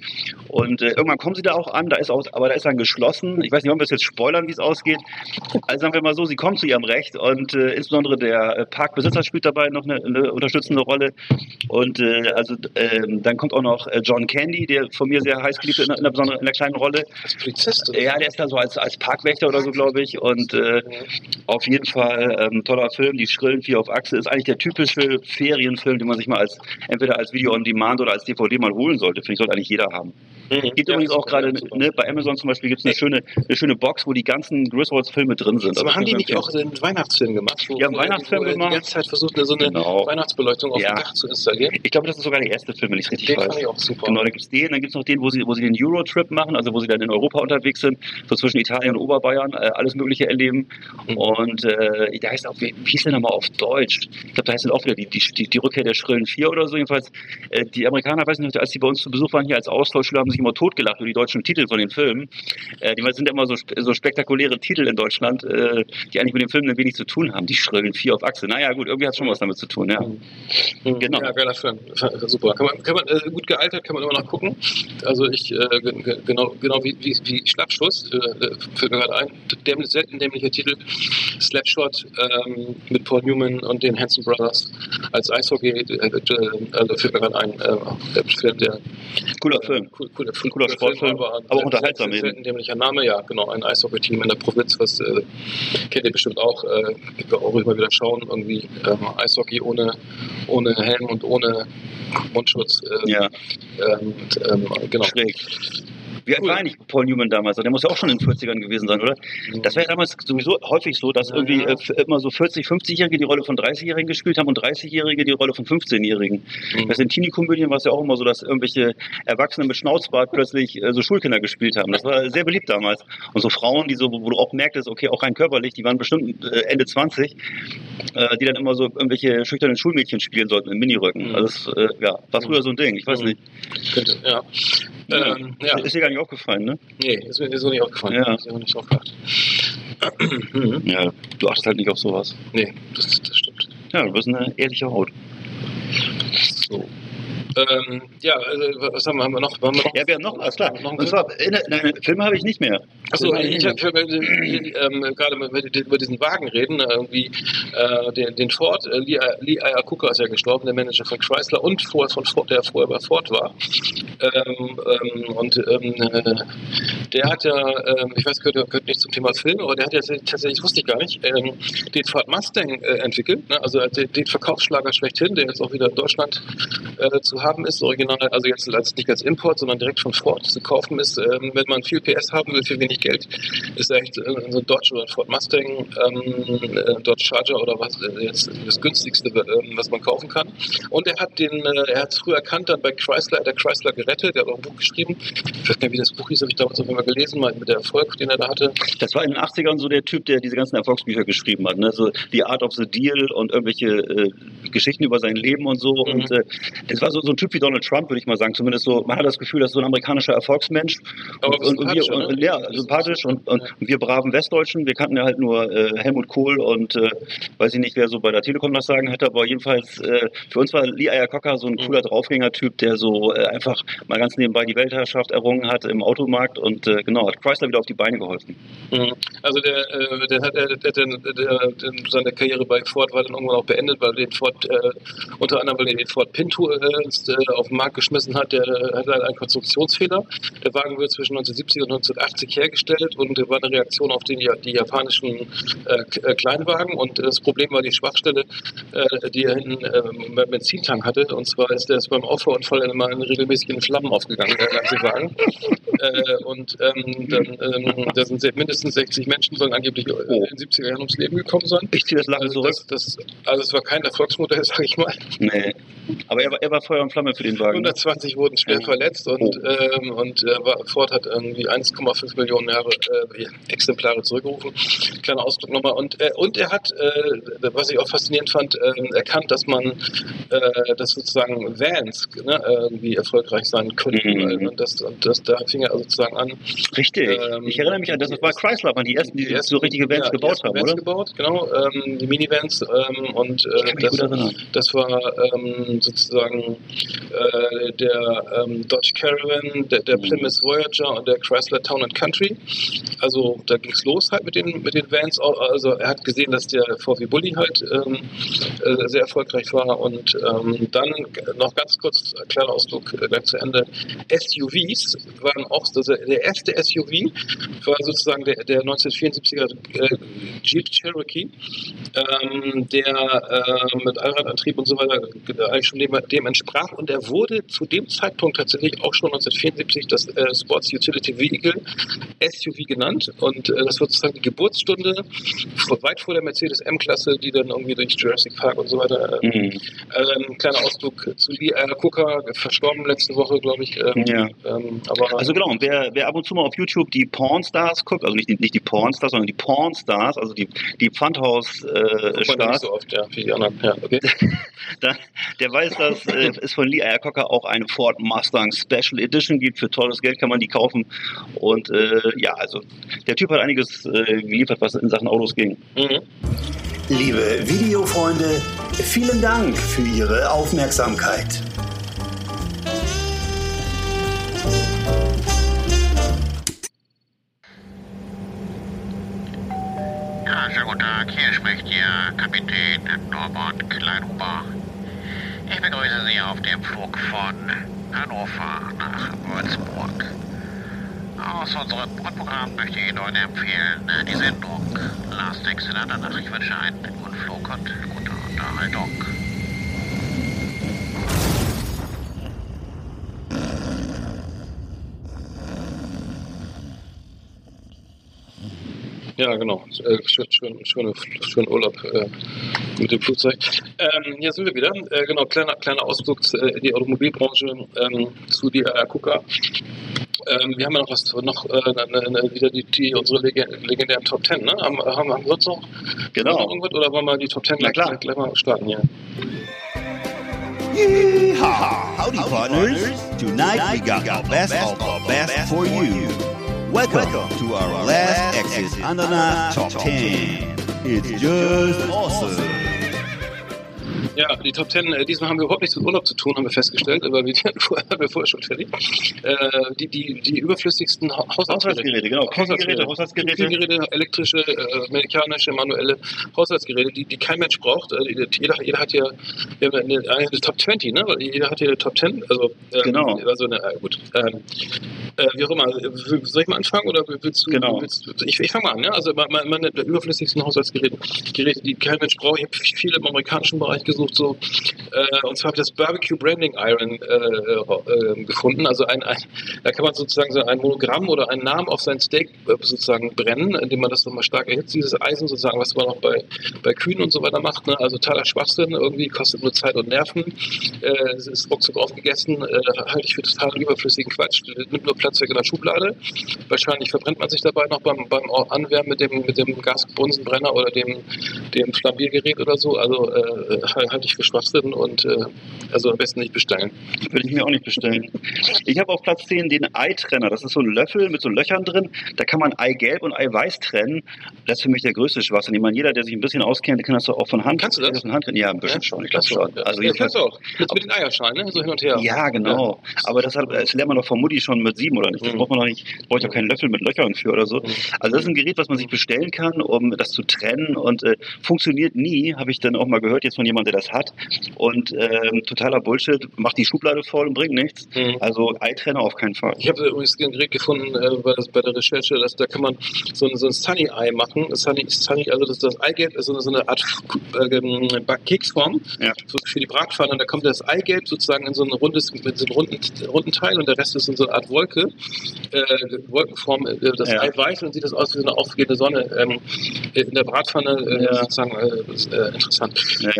Und äh, irgendwann kommen sie da auch an, da ist auch, aber da ist dann geschlossen. Ich weiß nicht, ob wir es jetzt spoilern, wie es ausgeht. Also sagen wir mal so, sie kommen zu ihrem Recht und äh, insbesondere der äh, Parkbesitzer spielt dabei noch eine, eine unterstützende Rolle. Und äh, also ähm, dann kommt auch noch äh, John Candy, der von mir sehr heiß geliebt in, einer- in einer besonderen, in einer kleinen Rolle. Als Polizist Ja, der ist da so als, als Parkwächter oder so, glaube ich. Und äh, auf jeden Fall ähm, toller Film. Die Schrillen vier auf Achse ist eigentlich der typische Ferienfilm, den man sich mal als entweder als Video on Demand oder als DVD mal holen sollte. Finde ich, sollte eigentlich jeder haben. Mhm. Gibt Ja, übrigens auch gerade ne, bei Amazon zum Beispiel gibt es eine schöne, eine schöne Box, wo die ganzen Griswolds-Filme drin sind. Aber Also haben die nicht ich auch einen Weihnachtsfilm gemacht? Wo, Die haben er- Weihnachtsfilm gemacht. Die ganze Zeit versucht, so eine Genau. Weihnachtsbeleuchtung auf Ja. dem Dach zu installieren. Ich glaube, das ist sogar der erste Film, wenn ich es richtig Den weiß. fand ich auch super. Genau, der gibt es den, dann gibt es noch den, wo sie, wo sie den Eurotrip machen, also wo sie dann in Europa unterwegs sind, so zwischen Italien und Oberbayern, äh, alles Mögliche erleben. Und äh, der heißt auch, wie, wie hieß der nochmal auf Deutsch? Ich glaube, da heißt dann auch wieder die, die, die, die Rückkehr der Schrillen Vier oder so. Jedenfalls, äh, die Amerikaner, weiß nicht, als die bei uns zu Besuch waren hier als Austauschschüler, haben sich immer totgelacht über die deutschen Titel von den Filmen. Äh, die sind immer so, so spektakuläre Titel in Deutschland, äh, die eigentlich mit dem Film dann wenig zu tun haben. Die Schrillen Vier auf Achse. Naja, gut, irgendwie hat schon was damit zu tun, ja. Genau. Ja, geiler Film. Super. Kann man, kann man äh, gut gealtert, kann man immer noch gucken. Also ich, äh, ge- ge- genau, genau wie, wie, wie Schlappschuss, äh, fällt mir gerade ein, dämlich, selten dämlicher Titel, Slapshot ähm, mit Paul Newman und den Hanson Brothers als Eishockey, äh, äh, also fällt mir gerade ein, äh, der Film, der Cooler Film. Cool, cooler, Cooler Sportfilm, aber selten- unterhaltsam eben. Selten dämlicher Name, ja, genau, ein Eishockey-Team in der Provinz, was äh, kennt ihr bestimmt auch, äh, ihr auch mal wieder schauen, irgendwie ähm, Eishockey ohne, ohne Helm und ohne Mundschutz. Äh, Ja, ähm, und, ähm, genau. schräg. Wie alt Cool. war eigentlich Paul Newman damals? Der muss ja auch schon in den 40ern gewesen sein, oder? Das war ja damals sowieso häufig so, dass irgendwie äh, immer so 40, 50-Jährige die Rolle von 30-Jährigen gespielt haben und 30-Jährige die Rolle von 15-Jährigen. Mhm. Das in Teenie-Komödien war es ja auch immer so, dass irgendwelche Erwachsene mit Schnauzbart plötzlich äh, so Schulkinder gespielt haben. Das war sehr beliebt damals. Und so Frauen, die so, wo du auch merktest, okay, auch rein körperlich, die waren bestimmt äh, Ende 20, äh, die dann immer so irgendwelche schüchternen Schulmädchen spielen sollten in Miniröcken. Mhm. Also das, äh, ja, war früher so ein Ding. Ich weiß Mhm. nicht. Könnte, ja. Ähm, ja. Ist dir gar nicht aufgefallen, ne? Nee, ist mir so nicht aufgefallen. Ja. Ist mir nicht geachtet. mhm. Ja, du achtest halt nicht auf sowas. Nee, das, das stimmt. Ja, du bist eine ehrliche Haut. So. Ähm, ja, also, was haben wir, haben wir noch? Haben wir noch Ja, wir haben noch was, klar. Noch Und zwar, in, nein, Filme habe ich nicht mehr. Achso, ich habe mehr. ähm, gerade über diesen Wagen reden, äh, irgendwie äh, den, den Ford, äh, Lee, Lee Iacocca ist ja gestorben, der Manager von Chrysler und vorher von Ford, der vorher bei Ford war. Ähm, ähm, und ähm, äh, der hat ja, ähm, ich weiß, gehört, gehört nicht zum Thema Film, aber der hat ja tatsächlich, wusste ich gar nicht, ähm, den Ford Mustang äh, entwickelt, ne? also den, den Verkaufsschlager schlechthin, der jetzt auch wieder in Deutschland äh, zu haben ist, original, also jetzt nicht als Import, sondern direkt von Ford zu kaufen ist, ähm, wenn man viel PS haben will für wenig Geld, ist echt äh, so ein Dodge oder ein Ford Mustang, ähm, äh, Dodge Charger oder was äh, jetzt das günstigste, ähm, was man kaufen kann. Und er hat den, äh, er hat es früh erkannt, dann bei Chrysler, hat er Chrysler gerettet, er hat auch ein Buch geschrieben. Ich weiß gar nicht, wie das Buch hieß, habe ich damals auf einmal gelesen, mal mit der Erfolg, den er da hatte. Das war in den 80ern so der Typ, der diese ganzen Erfolgsbücher geschrieben hat. Ne? So The Art of the Deal und irgendwelche äh, Geschichten über sein Leben und so. Mhm. Und äh, das war so, so ein Typ wie Donald Trump, würde ich mal sagen. Zumindest so, man hat das Gefühl, dass so ein amerikanischer Erfolgsmensch. Aber und, und, wir, und, ne? ja, sympathisch und, und wir braven Westdeutschen, wir kannten ja halt nur äh, Helmut Kohl und äh, weiß ich nicht, wer so bei der Telekom das sagen hätte, aber jedenfalls äh, für uns war Lee Iacocca so ein Mhm. cooler Draufgänger-Typ, der so äh, einfach mal ganz nebenbei die Weltherrschaft errungen hat im Automarkt und äh, genau, hat Chrysler wieder auf die Beine geholfen. Mhm. Also der, äh, der hat der, der, seine Karriere bei Ford war dann irgendwann auch beendet, weil den Ford unter anderem weil er den Ford Pinto ins, äh, auf den Markt geschmissen hat. Der hatte halt einen Konstruktionsfehler. Der Wagen wird zwischen 1970 und 1980 hergestellt und war eine Reaktion auf den, die japanischen äh, äh, Kleinwagen. Und das Problem war die Schwachstelle, äh, die er hinten äh, beim Benzintank hatte. Und zwar ist der ist beim Auffahrunfall immer in regelmäßigen Flammen aufgegangen, der ganze Wagen. äh, und ähm, dann, ähm, da sind mindestens 60 Menschen, sollen angeblich Oh. in den 70er Jahren ums Leben gekommen sein. Ich ziehe das Lachen Also, zurück. das, das, also es war kein Erfolgsmodell, sage ich mal. Nee. Aber er war, er war Feuer und Flamme für den Wagen. 120 wurden schwer verletzt und, Oh. ähm, und äh, Ford hat irgendwie 1,5 Millionen Jahre, äh, Exemplare zurückgerufen. Kleiner Ausdruck nochmal. Und, äh, und er hat, äh, was ich auch faszinierend fand, äh, erkannt, dass man, äh, dass sozusagen Vans ne, irgendwie erfolgreich sein könnten. Mhm. Und, das, und das, da fing er sozusagen an, Richtig. Ähm, ich erinnere mich an, das war Chrysler, waren die ersten, die, die ersten- so richtige Vans ja, gebaut haben, Vans oder? gebaut, genau, ähm, die Minivans ähm, und äh, das, das war ähm, sozusagen äh, der ähm, Dodge Caravan, der, der Mhm. Plymouth Voyager und der Chrysler Town and Country. Also da ging es los halt mit den, mit den Vans. Also er hat gesehen, dass der VW Bulli halt ähm, äh, sehr erfolgreich war und ähm, dann noch ganz kurz, äh, kleiner Ausdruck, äh, gleich zu Ende, SUVs waren auch, also der erste SUV war sozusagen der, der 1974er äh, Jeep Cherokee, ähm, der mit Allradantrieb und so weiter eigentlich schon dem, dem entsprach und er wurde zu dem Zeitpunkt tatsächlich auch schon 1974 das äh, Sports Utility Vehicle SUV genannt und äh, das wird sozusagen die Geburtsstunde vor, weit vor der Mercedes M-Klasse, die dann irgendwie durch Jurassic Park und so weiter. Äh, Mhm. ähm, kleiner Ausflug zu Lee Iacocca, verstorben letzte Woche, glaube ich. Ähm, Ja. ähm, aber Also genau, und wer, wer ab und zu mal auf YouTube die Pornstars guckt, also nicht die, nicht die Pornstars, sondern die Pornstars, also die, die Pfandhaus-Stars, so oft, ja, wie die anderen. Ja, okay. da, der weiß, dass äh, es von Lee Iacocca auch eine Ford Mustang Special Edition gibt. Für teures Geld kann man die kaufen. Und äh, ja, also der Typ hat einiges äh, geliefert, was in Sachen Autos ging. Mhm. Liebe Videofreunde, vielen Dank für Ihre Aufmerksamkeit. Ja, schönen guten Tag. Hier spricht Ihr Kapitän Norbert Kleinhuber. Ich begrüße Sie auf dem Flug von Hannover nach Würzburg. Aus unserem Grundprogramm möchte ich Ihnen heute empfehlen die Sendung Last Exit Andernach. Ich wünsche einen guten Flug und gute Unterhaltung. Ja, genau. Äh, schön, schön, schöne, schönen Urlaub äh, mit dem Flugzeug. Ähm, hier sind wir wieder. Äh, genau, kleiner, kleiner Ausflug äh, in die Automobilbranche ähm, zu die äh, KUKA. Ähm, wir haben ja noch was, noch äh, ne, ne, wieder die, die unsere Legen- legendären Top Ten, ne? Haben, haben, haben wir uns noch Genau. noch irgendwas oder wollen wir die Top Ten gleich, klar. gleich mal starten hier? Yeehaw! Howdy, partners. Tonight we got the best of the best for you. Welcome to our last exit Andana Top 10. It's just awesome. Ja, die Top Ten, äh, diesmal haben wir überhaupt nichts mit Urlaub zu tun, haben wir festgestellt, aber wir hatten vorher, haben wir vorher schon fertig. Äh, die, die, die überflüssigsten Ha- Haushaltsgeräte. Haushaltsgeräte, genau. Küchengeräte, Haushaltsgeräte. Küchengeräte, elektrische, äh, mechanische, manuelle Haushaltsgeräte, die, die kein Mensch braucht. Äh, die, jeder, jeder hat hier wir haben eine, eine Top 20, ne? Jeder hat hier eine Top 10. Also, ähm, Genau. Also eine, äh, gut. Ähm, äh, wie auch immer, äh, soll ich mal anfangen oder willst du? Genau. Willst, ich ich fange mal an, ne? Also meine, meine überflüssigsten Haushaltsgeräte, Geräte, die kein Mensch braucht. Ich habe viele im amerikanischen Bereich gesucht, so äh, und zwar habe ich das Barbecue Branding Iron äh, äh, gefunden. Also ein, ein, da kann man sozusagen so ein Monogramm oder einen Namen auf sein Steak äh, sozusagen brennen, indem man das nochmal stark erhitzt, dieses Eisen sozusagen, was man auch bei, bei Kühen und so weiter macht. Ne? Also totaler Schwachsinn, irgendwie kostet nur Zeit und Nerven. Äh, es ist ruckzuck aufgegessen, halte ich für total überflüssigen Quatsch. Nimmt nur Platz weg in der Schublade. Wahrscheinlich verbrennt man sich dabei noch beim, beim Anwärmen mit dem, mit dem Gasbunsenbrenner oder dem, dem Flambiergerät oder so. Also äh, halte ich für Schwachsinn und äh, also am besten nicht bestellen. Würde ich mir auch nicht bestellen. Ich habe auf Platz 10 den Eitrenner. Das ist so ein Löffel mit so Löchern drin. Da kann man Eigelb und Eiweiß trennen. Das ist für mich der größte Schwachsinn. Ich meine, jeder, der sich ein bisschen auskennt, kann das doch auch von Hand. Kannst du das? Von Hand trennen. Ja, ein bisschen schon. Ich glaube schon. ja. Also ja, kannst du auch. Mit, mit den Eierschalen, ne? so hin und her. ja, genau. Aber das, hat, das lernt man doch von Mutti schon mit sieben oder nicht. Das Mhm. braucht man doch nicht. Brauche ich doch keinen Löffel mit Löchern für oder so. Mhm. Also das ist ein Gerät, was man sich bestellen kann, um das zu trennen und äh, funktioniert nie. Habe ich dann auch mal gehört jetzt von jemandem, der das hat. Und ähm, totaler Bullshit. Macht die Schublade voll und bringt nichts. Mhm. Also Eitrenner auf keinen Fall. Ich habe übrigens ein Gerät gefunden äh, bei, das, bei der Recherche, dass, da kann man so ein, so ein Sunny Eye machen. Sunny, Sunny, also das, das Eigelb ist so eine, so eine Art äh, ähm, Keksform Ja. für die Bratpfanne. Und da kommt das Eigelb sozusagen in so ein rundes, mit so einem runden, runden Teil und der Rest ist in so eine Art Wolke, äh, Wolkenform. Äh, das Ja. Eiweiß und sieht das aus wie so eine aufgehende Sonne ähm, in der Bratpfanne. Äh, Ja. sozusagen äh, äh, interessant. Ja,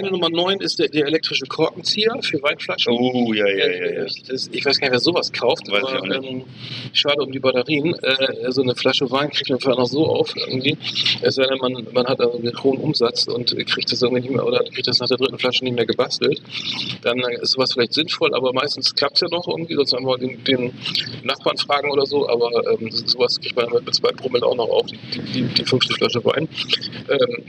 meine Nummer 9 ist der, der elektrische Korkenzieher für Weinflaschen. Oh, ja, ja, ja. Ja. Ich, das, ich weiß gar nicht, wer sowas kauft, Weiß ich aber auch nicht. ähm, schade um die Batterien. Äh, so eine Flasche Wein kriegt man einfach noch so auf irgendwie. Es sei denn, man, man hat also einen hohen Umsatz und kriegt das irgendwie nicht mehr oder kriegt das nach der dritten Flasche nicht mehr gebastelt. Dann äh, ist sowas vielleicht sinnvoll, aber meistens klappt es ja noch irgendwie, sonst einfach den, den Nachbarn fragen oder so, aber ähm, sowas kriegt man mit zwei Promille auch noch auf, die, die, die 50 Flasche Wein. Ähm,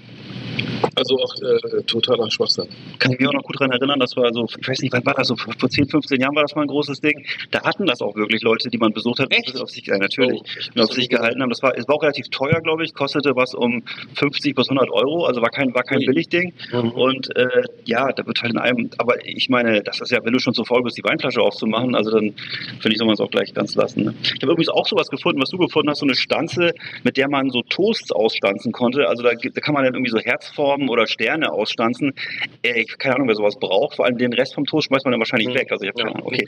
also auch äh, totaler Schwachsinn. Kann ich mich auch noch gut daran erinnern, das war so, ich weiß nicht, wann war das so, vor vor 10, 15 Jahren war das mal ein großes Ding. Da hatten das auch wirklich Leute, die man besucht hat, Echt? auf sich, ja, natürlich, Oh, auf sich gehalten haben. Das war, es war auch relativ teuer, glaube ich, kostete was um 50 bis 100 Euro, also war kein, war kein. Billigding. Mhm. Und äh, ja, da wird halt in einem, aber ich meine, das ist ja, wenn du schon zu faul bist, die Weinflasche aufzumachen, also dann finde ich, soll man es auch gleich ganz lassen. Ne? Ich habe übrigens auch sowas gefunden, was du gefunden hast, so eine Stanze, mit der man so Toasts ausstanzen konnte. Also da, da kann man dann irgendwie so Herzformen oder Sterne ausstanzen. Äh, keine Ahnung, wer sowas braucht. Vor allem den Rest vom Toast schmeißt man dann wahrscheinlich Mhm. weg. Also ich habe keine Ahnung. Okay.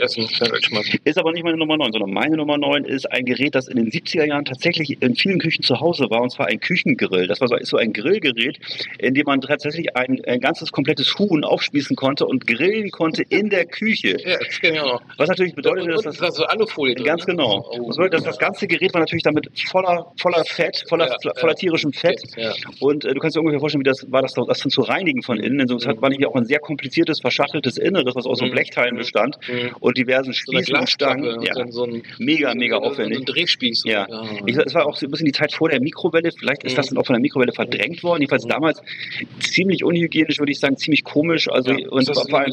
Ist aber nicht meine Nummer 9, sondern meine Nummer 9 ist ein Gerät, das in den 70er Jahren tatsächlich in vielen Küchen zu Hause war, und zwar ein Küchengrill. Das war so, ist so ein Grillgerät, in dem man tatsächlich ein, ein ganzes komplettes Huhn aufspießen konnte und grillen konnte in der Küche. Ja, noch. Was natürlich bedeutet, dass das das so Alufolie Ganz ne? genau. Oh. Das, bedeutet, das ganze Gerät war natürlich damit voller, voller Fett, voller, Ja, voller tierischem Fett. Ja. Und äh, du kannst dir ungefähr vorstellen, wie das war, das, das dann zu reinigen von innen. Denn so, es hat, war nämlich auch ein sehr kompliziertes, verschachteltes Inneres, was aus so Mhm. Blechteilen bestand Mhm. und diversen Spießen und Stangen. Ja. so ein, Mega, mega aufwendig. So ein Drehspieß. Ja, ich, es war auch so ein bisschen die Zeit vor der Mikrowelle. Vielleicht ist Mhm. das dann auch von der Mikrowelle verdrängt worden. Jedenfalls Mhm. damals ziemlich unhygienisch, würde ich sagen, ziemlich komisch. Also Ja, und das vor allem,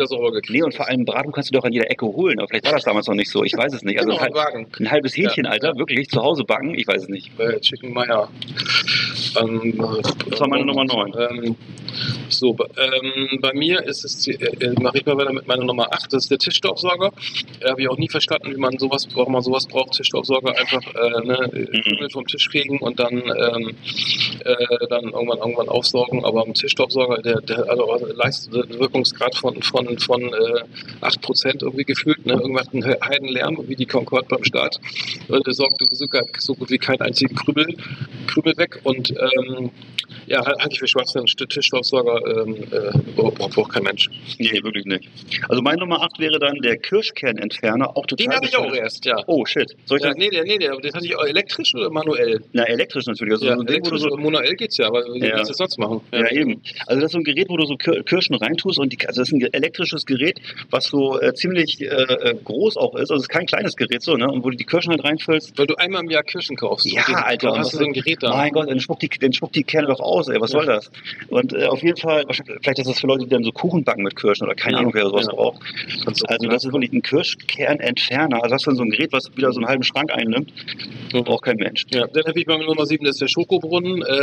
nee, und vor allem Braten kannst du doch an jeder Ecke holen. Aber vielleicht war das damals noch nicht so. Ich weiß es nicht. Also Genau, ein, halb- ein halbes Hähnchen, Ja. Alter, wirklich zu Hause backen. Ich weiß es nicht. äh, Chicken Meyer. Ähm, Das war meine Nummer neun. Ähm, so, ähm, bei mir ist es, die- äh, äh, mache ich mal weiter mit meiner Nummer 8, das ist der Tischstaubsauger. Äh, Habe ich auch nie verstanden, wie man sowas, warum man sowas braucht. Tischstaubsauger einfach äh, ne, Mhm. Vom Tisch kriegen und dann, ähm, äh, dann irgendwann, irgendwann aufsaugen. Aber ein Tischstaubsauger, der, der also leistet einen Wirkungsgrad von, von, von äh, 8% irgendwie gefühlt. Ne? Irgendwas ein Heidenlärm, wie die Concorde beim Start. Und der sorgt so, so gut wie keinen einzigen Krümel, Krümel weg. Und ähm, ja, halte ich für Schwachsinn. St- Tischstaubsauger ähm, äh, braucht, braucht kein Mensch. Nee, wirklich nicht. Also meine Nummer 8 wäre dann der Kirschkernentferner. Auch total Den hatte ich auch erst, ja. Oh, shit. Soll ich ja das? nee, der, nee, der, den hatte ich auch elektrisch oder manuell? Na, elektrisch natürlich. Also ja, so ein Ding, wo du so manuell geht's ja, aber wie Ja. willst du das sonst machen? Ja, eben. Also das ist so ein Gerät, wo du so Kir- Kirschen reintust und die, also das ist ein elektrisches Gerät, was so äh, ziemlich äh, äh, groß auch ist. Also es ist kein kleines Gerät so, ne? Und wo du die Kirschen halt reinfüllst. Weil du einmal im Jahr Kirschen kaufst. Ja, den, Alter. Dann hast was du so ein Gerät da. Mein Gott, dann spuckt die, dann spuckt die Kerne doch aus, ey. Was Ja. soll das? Und äh, auf jeden Fall, wahrscheinlich- vielleicht ist das für Leute, die dann so Kuchen backen mit Kirschen oder keine Ja. Ahnung, wer sowas Ja. braucht. Du- Also das ist wirklich ein Kirschkernentferner. Also das ist dann so ein Gerät, was wieder so einen halben Schrank einnimmt. Mhm. Braucht kein Mensch. Ja, dann habe ich bei Nummer 7, das ist der Schokobrunnen. Äh,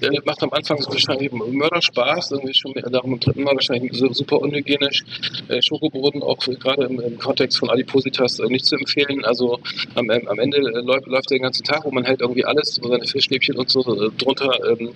der macht am Anfang so wahrscheinlich Mörderspaß, irgendwie schon nach dem dritten Mal wahrscheinlich so super unhygienisch. Äh, Schokobrunnen auch gerade im, im Kontext von Adipositas äh, nicht zu empfehlen. Also am, ähm, am Ende äh, läuft, läuft der den ganzen Tag und man hält irgendwie alles, seine Fischstäbchen und so äh, drunter ähm,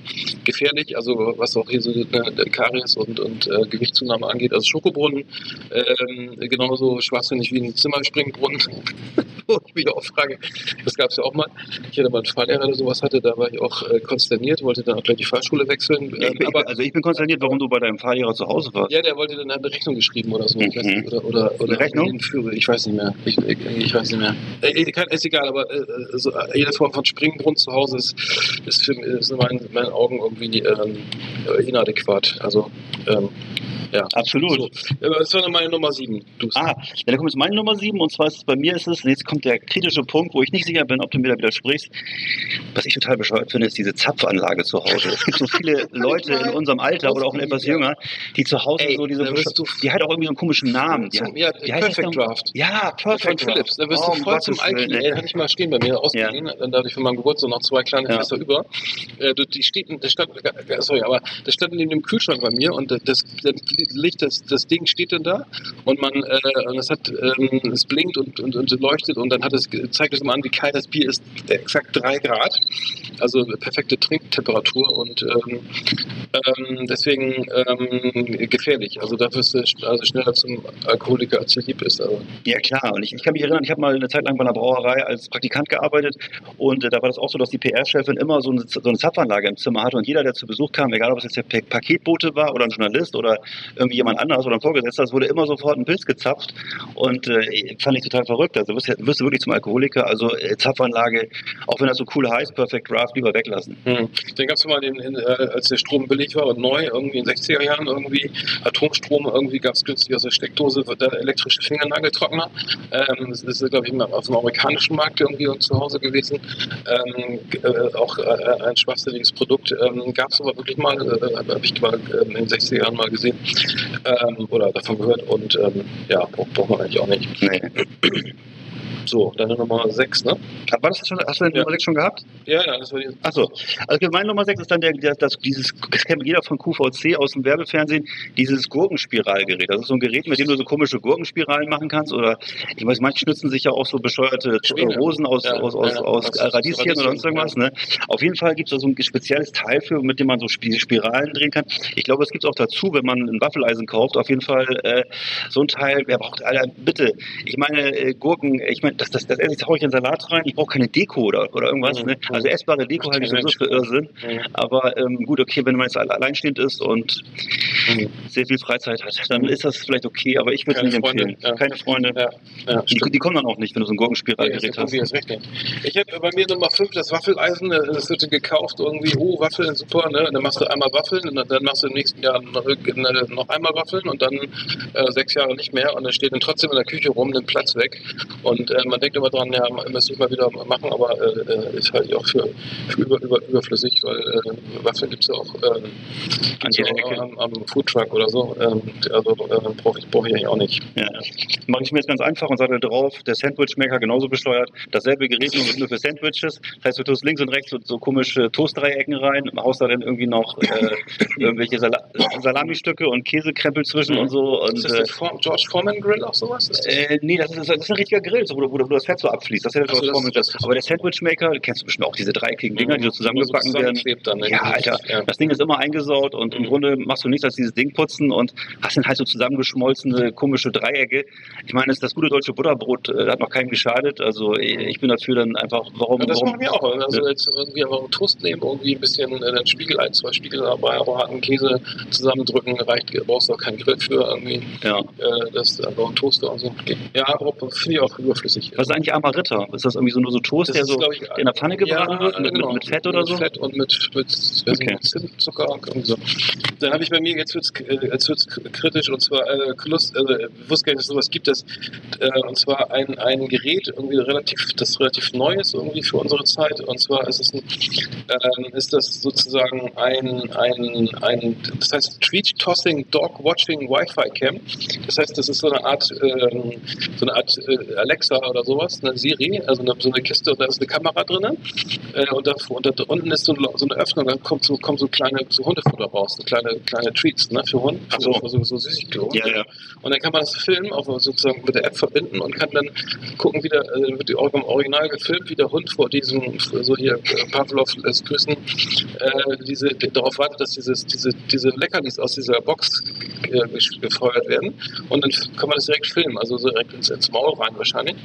gefährlich. Also was auch hier so äh, Karies und, und äh, Gewichtszunahme angeht. Also Schokobrunnen ähm, genauso schwachsinnig wie ein Zimmerspringbrunnen. Wo ich mich auch frage, das gab es ja auch mal. Ich hatte mal einen Fahrlehrer, der sowas hatte, da war ich auch äh, konsterniert, wollte dann auch gleich die Fahrschule wechseln. Ich Ähm, bin, aber also ich bin konsterniert, warum du bei deinem Fahrlehrer zu Hause warst. ja, der wollte dann eine Rechnung geschrieben oder so. Ich Mhm. nicht, oder, oder, oder Eine Rechnung? Führer, ich weiß nicht mehr. Ich, ich, ich weiß nicht mehr. Äh, äh, kann- ist egal, aber äh, äh, so, jede Form von Springbrunnen zu Hause ist, ist, für, ist in meinen, in meinen Augen irgendwie ähm, äh, inadäquat. Also, ähm, ja. Absolut. So. Das war meine Nummer 7. Du Ah, ja, dann kommt jetzt meine Nummer 7 und zwar ist es bei mir ist es, jetzt kommt der kritische Punkt, wo ich nicht sicher bin, ob du mir da widersprichst. Was ich total bescheuert finde, ist diese Zapfanlage zu Hause. Es gibt so viele Leute in unserem Alter oder auch etwas jünger, die zu Hause Ey, so diese, die hat auch irgendwie so einen komischen Namen. Die, ja, die Perfect Draft. Ja, Von Perfect Philips, da wirst Oh, du voll zum Gottes Alki. ey. Hatte ich mal stehen bei mir ausgeliehen, dann dadurch für meinen Geburtstag noch zwei kleine Ja. Fässer über. Äh, die steht, das stand, sorry, aber das stand neben dem Kühlschrank bei mir und das, das Licht, das, das Ding steht dann da und man, äh, es hat, ähm, es blinkt und, und, und leuchtet und dann hat es, zeigt es immer an, wie kalt das Bier ist, exakt drei Grad. Also perfekte Trinktemperatur und ähm, ähm, deswegen ähm, gefährlich. Also da wirst du sch- also schneller zum Alkoholiker, als du lieb bist. Also. Ja klar, und ich, ich kann mich erinnern, ich habe mal eine Zeit lang bei einer Brauerei als Praktikant gearbeitet und äh, da war das auch so, dass die PR-Chefin immer so eine, so eine Zapfanlage im Zimmer hatte und jeder, der zu Besuch kam, egal ob es jetzt der Pa- Paketbote war oder ein Journalist oder irgendwie jemand anderes oder ein Vorgesetzter, es wurde immer sofort ein Pilz gezapft und äh, fand ich total verrückt. Also wirst, wirst du wirklich zum Alkoholiker, also äh, Zapfanlage, auch wenn das so cool heißt, Perfect Draft, lieber weglassen. Hm. Dann gab es mal, den, in, äh, als der Strom billig war und neu, irgendwie in den 60er Jahren, irgendwie Atomstrom, irgendwie gab es günstig aus der Steckdose, der elektrische Fingernageltrockner. Ähm, das ist, glaube ich, auf dem amerikanischen Markt irgendwie zu Hause gewesen. Ähm, äh, auch äh, ein schwachsinniges Produkt. Ähm, gab es aber wirklich mal, äh, habe ich mal ähm, in den 60er Jahren mal gesehen ähm, oder davon gehört und ähm, ja, braucht man eigentlich auch nicht. Nee. So, dann Nummer 6, ne? War das schon, hast du den Ja. Nummer 6 schon gehabt? Ja, ja, das war die. Achso, also meine Nummer 6 ist dann der, der, das, dieses, das kennt jeder von QVC aus dem Werbefernsehen, dieses Gurkenspiralgerät. Das ist so ein Gerät, mit dem du so komische Gurkenspiralen machen kannst oder ich weiß, manche schnitzen sich ja auch so bescheuerte Schwäne. Rosen aus, Ja, aus, aus, ja, aus Radieschen oder sonst irgendwas. Ne? Auf jeden Fall gibt es da so ein spezielles Teil für, mit dem man so Sp- Spiralen drehen kann. Ich glaube, es gibt es auch dazu, wenn man ein Waffeleisen kauft. Auf jeden Fall äh, so ein Teil, wer braucht, Alter, bitte. Ich meine, äh, Gurken, ich meine, das, das, das esse ich, hau ich in Salat rein. Ich brauche keine Deko oder, oder irgendwas. Mhm. Ne? Also essbare Deko halte ich sowieso für Irrsinn. Mhm. Aber ähm, gut, okay, wenn man jetzt alle- alleinstehend ist und Mhm. sehr viel Freizeit hat, dann ist das vielleicht okay, aber ich würde es nicht Freunde, empfehlen. ja. Keine Freunde. Ja, ja. Die, die kommen dann auch nicht, wenn du so ein Gurkenspiralgerät hast. Ich habe bei mir Nummer 5 das Waffeleisen, äh, das wird gekauft irgendwie, oh, Waffeln, super, ne? Und dann machst du einmal Waffeln und dann machst du im nächsten Jahr noch, äh, noch einmal Waffeln und dann äh, sechs Jahre nicht mehr und dann steht dann trotzdem in der Küche rum, nimmt Platz weg. Und äh, man denkt immer dran, ja, müsste ich mal wieder machen, aber äh, äh, ist halt auch für, für über, über, überflüssig, weil äh, Waffeln gibt es ja auch, äh, gibt's ja jeder auch Ecke. am, am Foodtruck oder so. Ähm, also äh, brauche ich, brauch ich eigentlich auch nicht. Ja. Mache ich mir jetzt ganz einfach und sage drauf, der Sandwich-Maker genauso besteuert. Dasselbe Gerät nur, für Sandwiches. Das heißt, du tust links und rechts so, so komische Toastdreiecken rein, haust da dann irgendwie noch äh, irgendwelche Sala Salamistücke und Käsekrempel zwischen und so. Und, Ist das äh, der Form, George Foreman Grill auch sowas? Ist das? Äh, nee, das ist, das ist ein richtiger Grill, so, wo, du- wo, wo das Fett so abfließt. Das ist ja der so, George Foreman Grill. Aber der Sandwichmaker, kennst du bestimmt auch diese dreieckigen Dinger, die so zusammengebacken so werden. Dann, ne? Ja, Alter, Ja. das Ding ist immer eingesaut und im Mhm. Grunde machst du nichts als dieses Ding putzen und hast dann halt so zusammengeschmolzene, komische Dreiecke. Ich meine, das, das gute deutsche Butterbrot äh, hat noch keinem geschadet. Also ich bin dafür dann einfach, warum, Ja, das warum machen wir auch. Also Ja. jetzt irgendwie einfach einen Toast nehmen, irgendwie ein bisschen äh, den Spiegel, ein, zwei Spiegel dabei, aber harten Käse zusammendrücken, reicht, brauchst du auch keinen Grill für irgendwie. ja. Äh, das ist einfach ein Toaster und so. Ja, aber finde ich auch überflüssig. Was ist eigentlich Amaritta? Ist das irgendwie so nur so Toast, der so ich, in der Pfanne gebraten wird, mit, genau. mit, mit Fett oder so? Mit Fett und mit, mit, Okay. mit Zimtzucker und so. Dann habe ich bei mir, jetzt wird es äh, jetzt wird's kritisch, und zwar, äh, Lust, also, ich wusste gar nicht, dass es sowas gibt, das, äh, und zwar ein, ein Gerät, irgendwie relativ, das relativ neu ist, irgendwie für unsere Zeit, und zwar ist es ein, ähm, ist das sozusagen ein, ein, ein das heißt Treat Tossing Dog Watching Wi-Fi Cam. Das heißt, das ist so eine Art, ähm, so eine Art äh, Alexa oder sowas, eine Siri, also eine, so eine Kiste und da ist eine Kamera drin. Äh, und, da, und da unten ist so, ein, so eine Öffnung, dann kommt so, kommen so kleine so Hundefutter raus, so kleine, kleine Treats ne, für Hunde, so. so, so Süßigkeiten. Ja, ja. Und dann kann man das filmen, auch sozusagen mit der App verbinden und kann dann gucken, wie der, äh, wird im Original gefilmt, wie der Hund vor diesem, so hier, äh, Pavlov lässt grüßen, äh, diese, darauf wartet, dass dieses, diese, diese Leckerlis aus dieser Box äh, gefeuert werden. Und dann kann man das direkt filmen, also so direkt ins, ins Maul rein wahrscheinlich.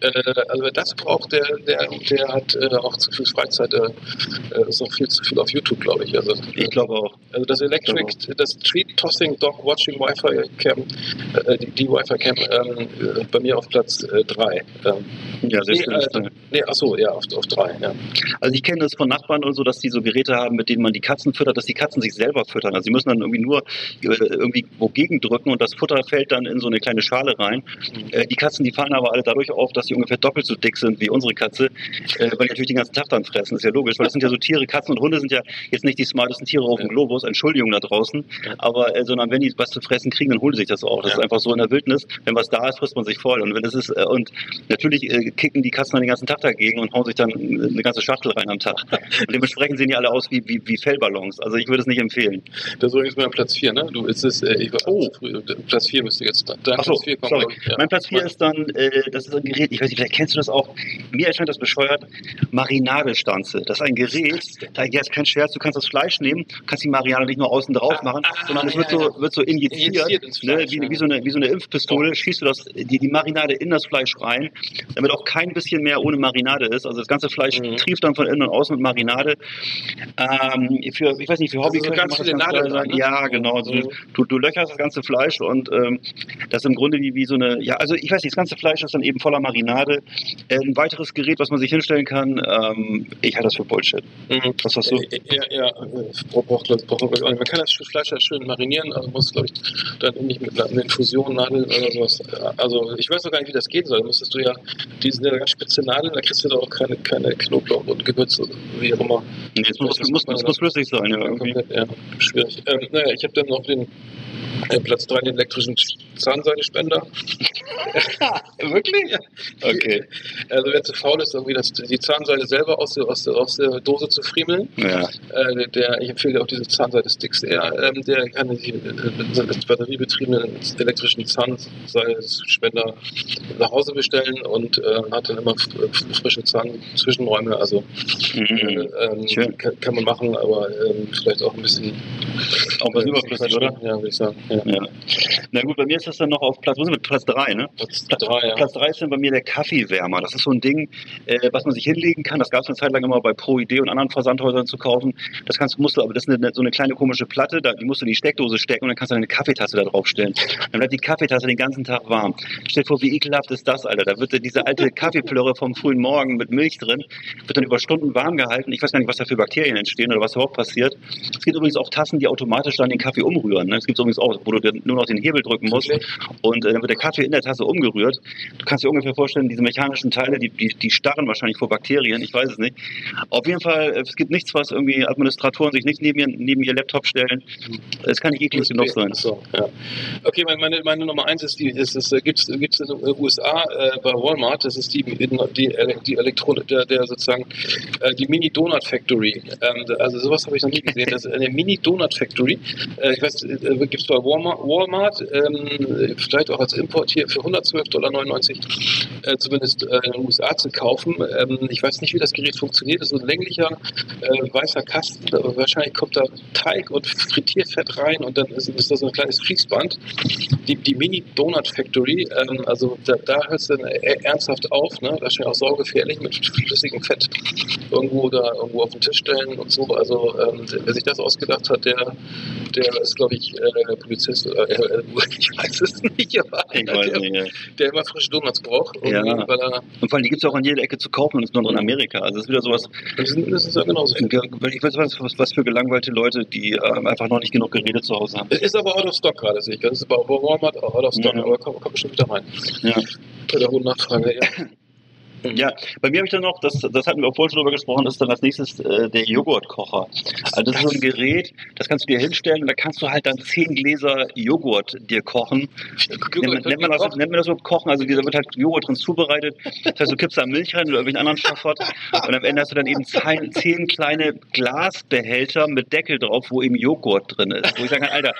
Äh, also wer das braucht, der, der, der hat äh, auch zu viel Freizeit, äh, äh, ist noch viel zu viel auf YouTube, glaube ich. Also, Ich glaube auch. also das Electric, das Treat Tossing Dog Watching Wi-Fi Cam, äh, die, die Wi-Fi Cam ähm, äh, bei mir auf Platz 3. ähm, Ja, sehr nee, schön. äh, nee, achso, ja, auf 3. Ja. Also ich kenne das von Nachbarn und so, dass die so Geräte haben, mit denen man die Katzen füttert, dass die Katzen sich selber füttern. Also sie müssen dann irgendwie nur äh, irgendwie wogegen drücken und das Futter fällt dann in so eine kleine Schale rein. Äh, die Katzen, die fallen aber alle dadurch auf, dass sie ungefähr doppelt so dick sind wie unsere Katze, äh, weil die natürlich den ganzen Tag dann fressen. Das ist ja logisch, weil das sind ja so Tiere, Katzen und Hunde sind ja jetzt nicht die smartesten Tiere auf dem. Globus, Entschuldigung da draußen, aber äh, sondern wenn die was zu fressen kriegen, dann holen sie sich das auch. Das Ja. ist einfach so in der Wildnis, wenn was da ist, frisst man sich voll. Und wenn es ist, äh, und natürlich äh, kicken die Katzen dann den ganzen Tag dagegen und hauen sich dann eine ganze Schachtel rein am Tag. Und dementsprechend sehen die alle aus wie, wie, wie Fellballons. Also ich würde es nicht empfehlen. Das ist übrigens mein Platz 4, ne? Du, ist es, äh, ich war Oh. Platz 4 müsste jetzt. Dein Ach so, Platz 4 kommt, sorry. ja. Mein Platz 4 ist dann, äh, das ist ein Gerät, ich weiß nicht, vielleicht kennst du das auch. Mir erscheint das bescheuert, Marinadestanze. Das ist ein Gerät, da jetzt kein Scherz, du kannst das Fleisch nehmen, kannst die Marinade nicht nur außen drauf machen, ah, sondern es ja, wird so, ja. wird so injiziert, Injiziert ne, wie, wie, so eine, wie so eine Impfpistole, schießt du das, die, die Marinade in das Fleisch rein, damit auch kein bisschen mehr ohne Marinade ist. Also das ganze Fleisch Mhm. trieft dann von innen und außen mit Marinade. Ähm, für, ich weiß nicht, für Also so ganz viele Nadeln sein. ne? Ja, genau. Also Mhm. du, du, du löcherst das ganze Fleisch und ähm, das ist im Grunde wie, wie so eine, ja, also ich weiß nicht, das ganze Fleisch ist dann eben voller Marinade. Äh, ein weiteres Gerät, was man sich hinstellen kann, ähm, ich halte das für Bullshit. Mhm. Was hast du? Äh, Ja, ja, äh, braucht, braucht man, kann das Fleisch ja schön marinieren, also muss, glaube ich, dann nicht mit einer Infusion nadeln oder sowas. Also ich weiß noch gar nicht, wie das gehen soll. Da müsstest du ja, die sind ja ganz spitze Nadeln, da kriegst du da auch keine, keine Knoblauch und Gewürze, wie auch immer. Nee, es muss, muss, es muss flüssig sein, ja. Komplett, ja, schwierig. Ähm, naja, ich habe dann noch den Platz 3 den elektrischen Zahnseidespender. Wirklich? Okay. Also wer zu faul ist, irgendwie das, die Zahnseide selber aus der, aus, aus der Dose zu friemeln, Ja. äh, der, ich empfehle auch diese Zahnseide-Sticks eher, ähm, der kann die äh, batteriebetriebenen elektrischen Zahnseidespender nach Hause bestellen und äh, hat dann immer frische Zahnzwischenräume. Also äh, Mhm. ähm, Schön. kann, kann man machen, aber ähm, vielleicht auch ein bisschen Auch was äh, überflüssig, Quatsch, oder? Ja, würde ich sagen. Ja. Ja. Na gut, bei mir ist das dann noch auf Platz, wo sind wir? Platz 3, ne? Platz drei, ja. Platz 3 ist dann bei mir der Kaffeewärmer. Das ist so ein Ding, äh, was man sich hinlegen kann. Das gab es eine Zeit lang immer bei Pro Idee und anderen Versandhäusern zu kaufen. Das kannst, musst du, aber das ist eine, so eine kleine komische Platte, da, die musst du in die Steckdose stecken und dann kannst du eine Kaffeetasse da drauf stellen. Dann bleibt die Kaffeetasse den ganzen Tag warm. Stell dir vor, wie ekelhaft ist das, Alter. Da wird diese alte Kaffeeplörre vom frühen Morgen mit Milch drin, wird dann über Stunden warm gehalten. Ich weiß gar nicht, was da für Bakterien entstehen oder was überhaupt passiert. Es gibt übrigens auch Tassen, die automatisch dann den Kaffee umrühren. Ne? Es gibt übrigens auch, wo du nur noch den Hebel drücken musst und äh, dann wird der Kaffee in der Tasse umgerührt. Du kannst dir ungefähr vorstellen, diese mechanischen Teile, die, die, die starren wahrscheinlich vor Bakterien, ich weiß es nicht. Auf jeden Fall, äh, es gibt nichts, was irgendwie Administratoren sich nicht neben ihr, neben ihr Laptop stellen. Es kann nicht eklig genug sein. So, ja. Okay, meine, meine, Nummer eins ist die, ist, ist, gibt es in den USA äh, bei Walmart, das ist die, die, die, die Elektronik, der, der sozusagen äh, die Mini Donut Factory. Ähm, also sowas habe ich noch nie gesehen. Das ist eine Mini Donut Factory. Äh, ich weiß, äh, gibt es bei Walmart, Walmart ähm, vielleicht auch als Import hier für 112,99 Dollar äh, zumindest äh, in den USA zu kaufen. Ähm, ich weiß nicht, wie das Gerät funktioniert. Das ist so ein länglicher äh, weißer Kasten. Aber wahrscheinlich kommt da Teig und Frittierfett rein und dann ist, ist das so ein kleines Fließband. Die, die Mini Donut Factory, ähm, also da, da hört es dann e- ernsthaft auf. Ne? Wahrscheinlich auch saugefährlich mit flüssigem Fett irgendwo da irgendwo auf den Tisch stellen und so. Also ähm, wer sich das ausgedacht hat, der, der ist, glaube ich, äh, Polizist. Oder, äh, ich weiß es nicht, aber einer, der, der immer frische Donuts braucht. Ja. Und vor allem, die gibt es auch an jeder Ecke zu kaufen und insbesondere in Amerika. Also es ist wieder sowas, die sind mindestens ja genauso. ich weiß was, was, was für gelangweilte Leute, die ähm, einfach noch nicht genug Geräte zu Hause haben. Ist aber out of stock gerade, sehe ich. Das ist bei Walmart out of stock, Ja. aber kommt, kommt bestimmt wieder rein. Ja. Bei der hohen Nachfrage, ja. Ja, bei mir habe ich dann noch, das, das hatten wir auch vorhin schon drüber gesprochen, ist dann als nächstes äh, der Joghurtkocher. Also das ist so ein Gerät, das kannst du dir hinstellen und da kannst du halt dann zehn Gläser Joghurt dir kochen. Nennt, nennt, man das, nennt man das so kochen? Also dieser wird halt Joghurt drin zubereitet. Das heißt, du kippst da Milch rein oder irgendwelchen anderen Schafott und am Ende hast du dann eben zehn, zehn kleine Glasbehälter mit Deckel drauf, wo eben Joghurt drin ist. Wo ich sage, Alter,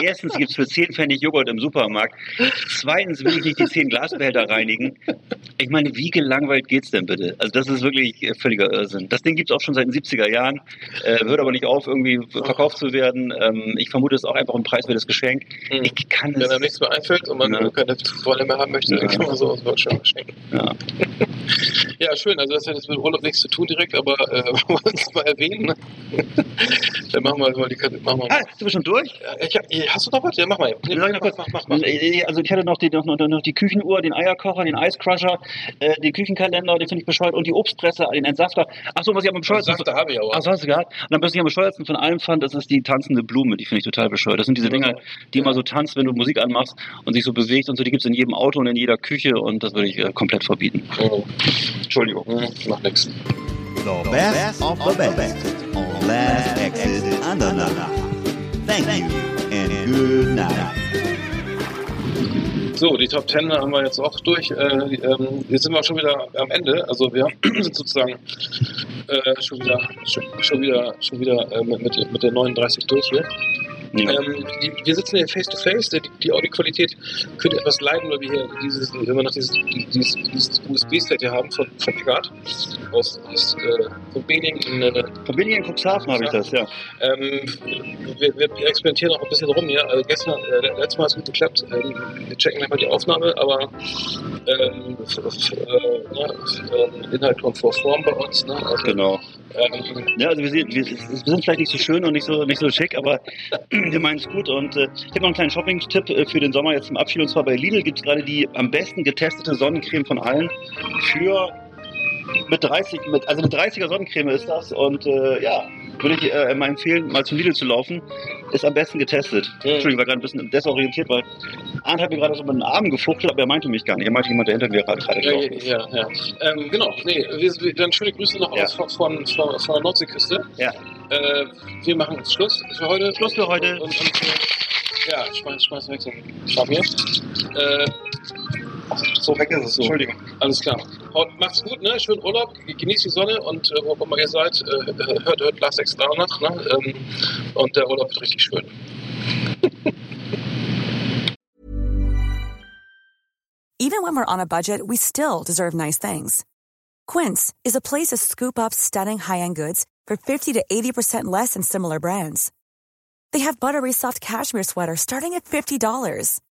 erstens gibt's für 10 Pfennig Joghurt im Supermarkt. Zweitens will ich nicht die zehn Glasbehälter reinigen. Ich meine, wie gelangweilt geht's denn bitte? Also das ist wirklich äh, völliger Irrsinn. Das Ding gibt's auch schon seit den 70er Jahren, äh, hört aber nicht auf, irgendwie verkauft zu werden. Ähm, ich vermute, es ist auch einfach ein preiswertes Geschenk. Mhm. Ich kann Wenn es. einem nichts mehr einfällt und man Ja. keine Freunde mehr haben möchte, dann Ja. kann man sowas mal schon schenken. Ja. Ja, schön. Also das hat jetzt mit Urlaub nichts zu tun direkt, aber äh, wollen wir uns mal erwähnen. Ne? dann machen wir mal die Karte. Machen wir Ah, sind wir schon durch? Ich, hast du noch was? Ja, mach mal. Nee, mach, mach, mach, mach. Also ich hatte noch die, noch, noch, noch die Küchenuhr, den Eierkocher, den Eiscrusher, äh, den Küchenkalender, den finde ich bescheuert und die Obstpresse, den Entsafter. Ach so, was ich am bescheuertsten... Safter habe ich aber. Ach, so hast du gehabt. Und dann, was ich am bescheuertsten von allem fand, das ist die tanzende Blume. Die finde ich total bescheuert. Das sind diese Dinger, die immer so tanzt, wenn du Musik anmachst und sich so bewegt und so. Die gibt's in jedem Auto und in jeder Küche und das würde ich äh, komplett verbieten. Oh, Entschuldigung. hm, macht nix. The best of the best on Last Exit Andernach. Thank you and good night. So, die Top Ten haben wir jetzt auch durch. Äh, ähm, jetzt sind wir schon wieder am Ende. Also wir sind sozusagen äh, schon wieder, schon, schon wieder, schon wieder äh, mit, mit der 39 durch hier. Ja. Ähm, die, wir sitzen hier face to face. Die, die Audioqualität könnte etwas leiden, weil wir hier dieses, immer noch dieses, dieses, dieses USB-Set hier haben von, von Eckart aus, aus äh, von Bening in äh, in Cuxhaven habe ich das, ja. ähm, wir, wir experimentieren auch ein bisschen rum hier. Also gestern, äh, letztes Mal hat es gut geklappt. Ähm, wir checken gleich mal die Aufnahme, aber ähm, f- f- äh, ne, ähm, Inhalt kommt vor Form bei uns. Ne? Also, Genau. Ähm, Ja, also wir sind, wir, sind vielleicht nicht so schön und nicht so, nicht so schick, aber wir meinen es gut. Und äh, ich habe noch einen kleinen Shopping-Tipp äh, für den Sommer jetzt zum Abschied. Und zwar bei Lidl gibt es gerade die am besten getestete Sonnencreme von allen für mit 30, mit, also eine 30er Sonnencreme ist das. Und äh, ja, würde ich äh, mal empfehlen, mal zum Lidl zu laufen. Ist am besten getestet. Entschuldigung, ich war gerade ein bisschen desorientiert, weil Arndt hat mir gerade so mit den Armen gefuchtelt, aber er meinte mich gar nicht. Er meinte jemand, der hinter mir gerade gerade ja, gelaufen ist. ja, ja. Ähm, genau, nee, wir, dann schöne Grüße noch Ja. aus von, von, von, von der Nordseeküste. Ja. Äh, wir machen Schluss für heute. Schluss für heute. Und, und, äh, Ja, schmeiß, schmeiß weg Schwamm hier. Äh, So weg ist es. So. Entschuldigung. alles klar. Haut, macht's gut, ne? Schönen Urlaub, genießt die Sonne und äh, wo auch immer ihr seid, äh, äh hört, hört Last Extra nach, ne? Ähm, und der Urlaub wird richtig schön. Even when we're on a budget, we still deserve nice things. Quince is a place to scoop up stunning high-end goods for 50 to 80% less than similar brands. They have buttery soft cashmere sweaters starting at $50,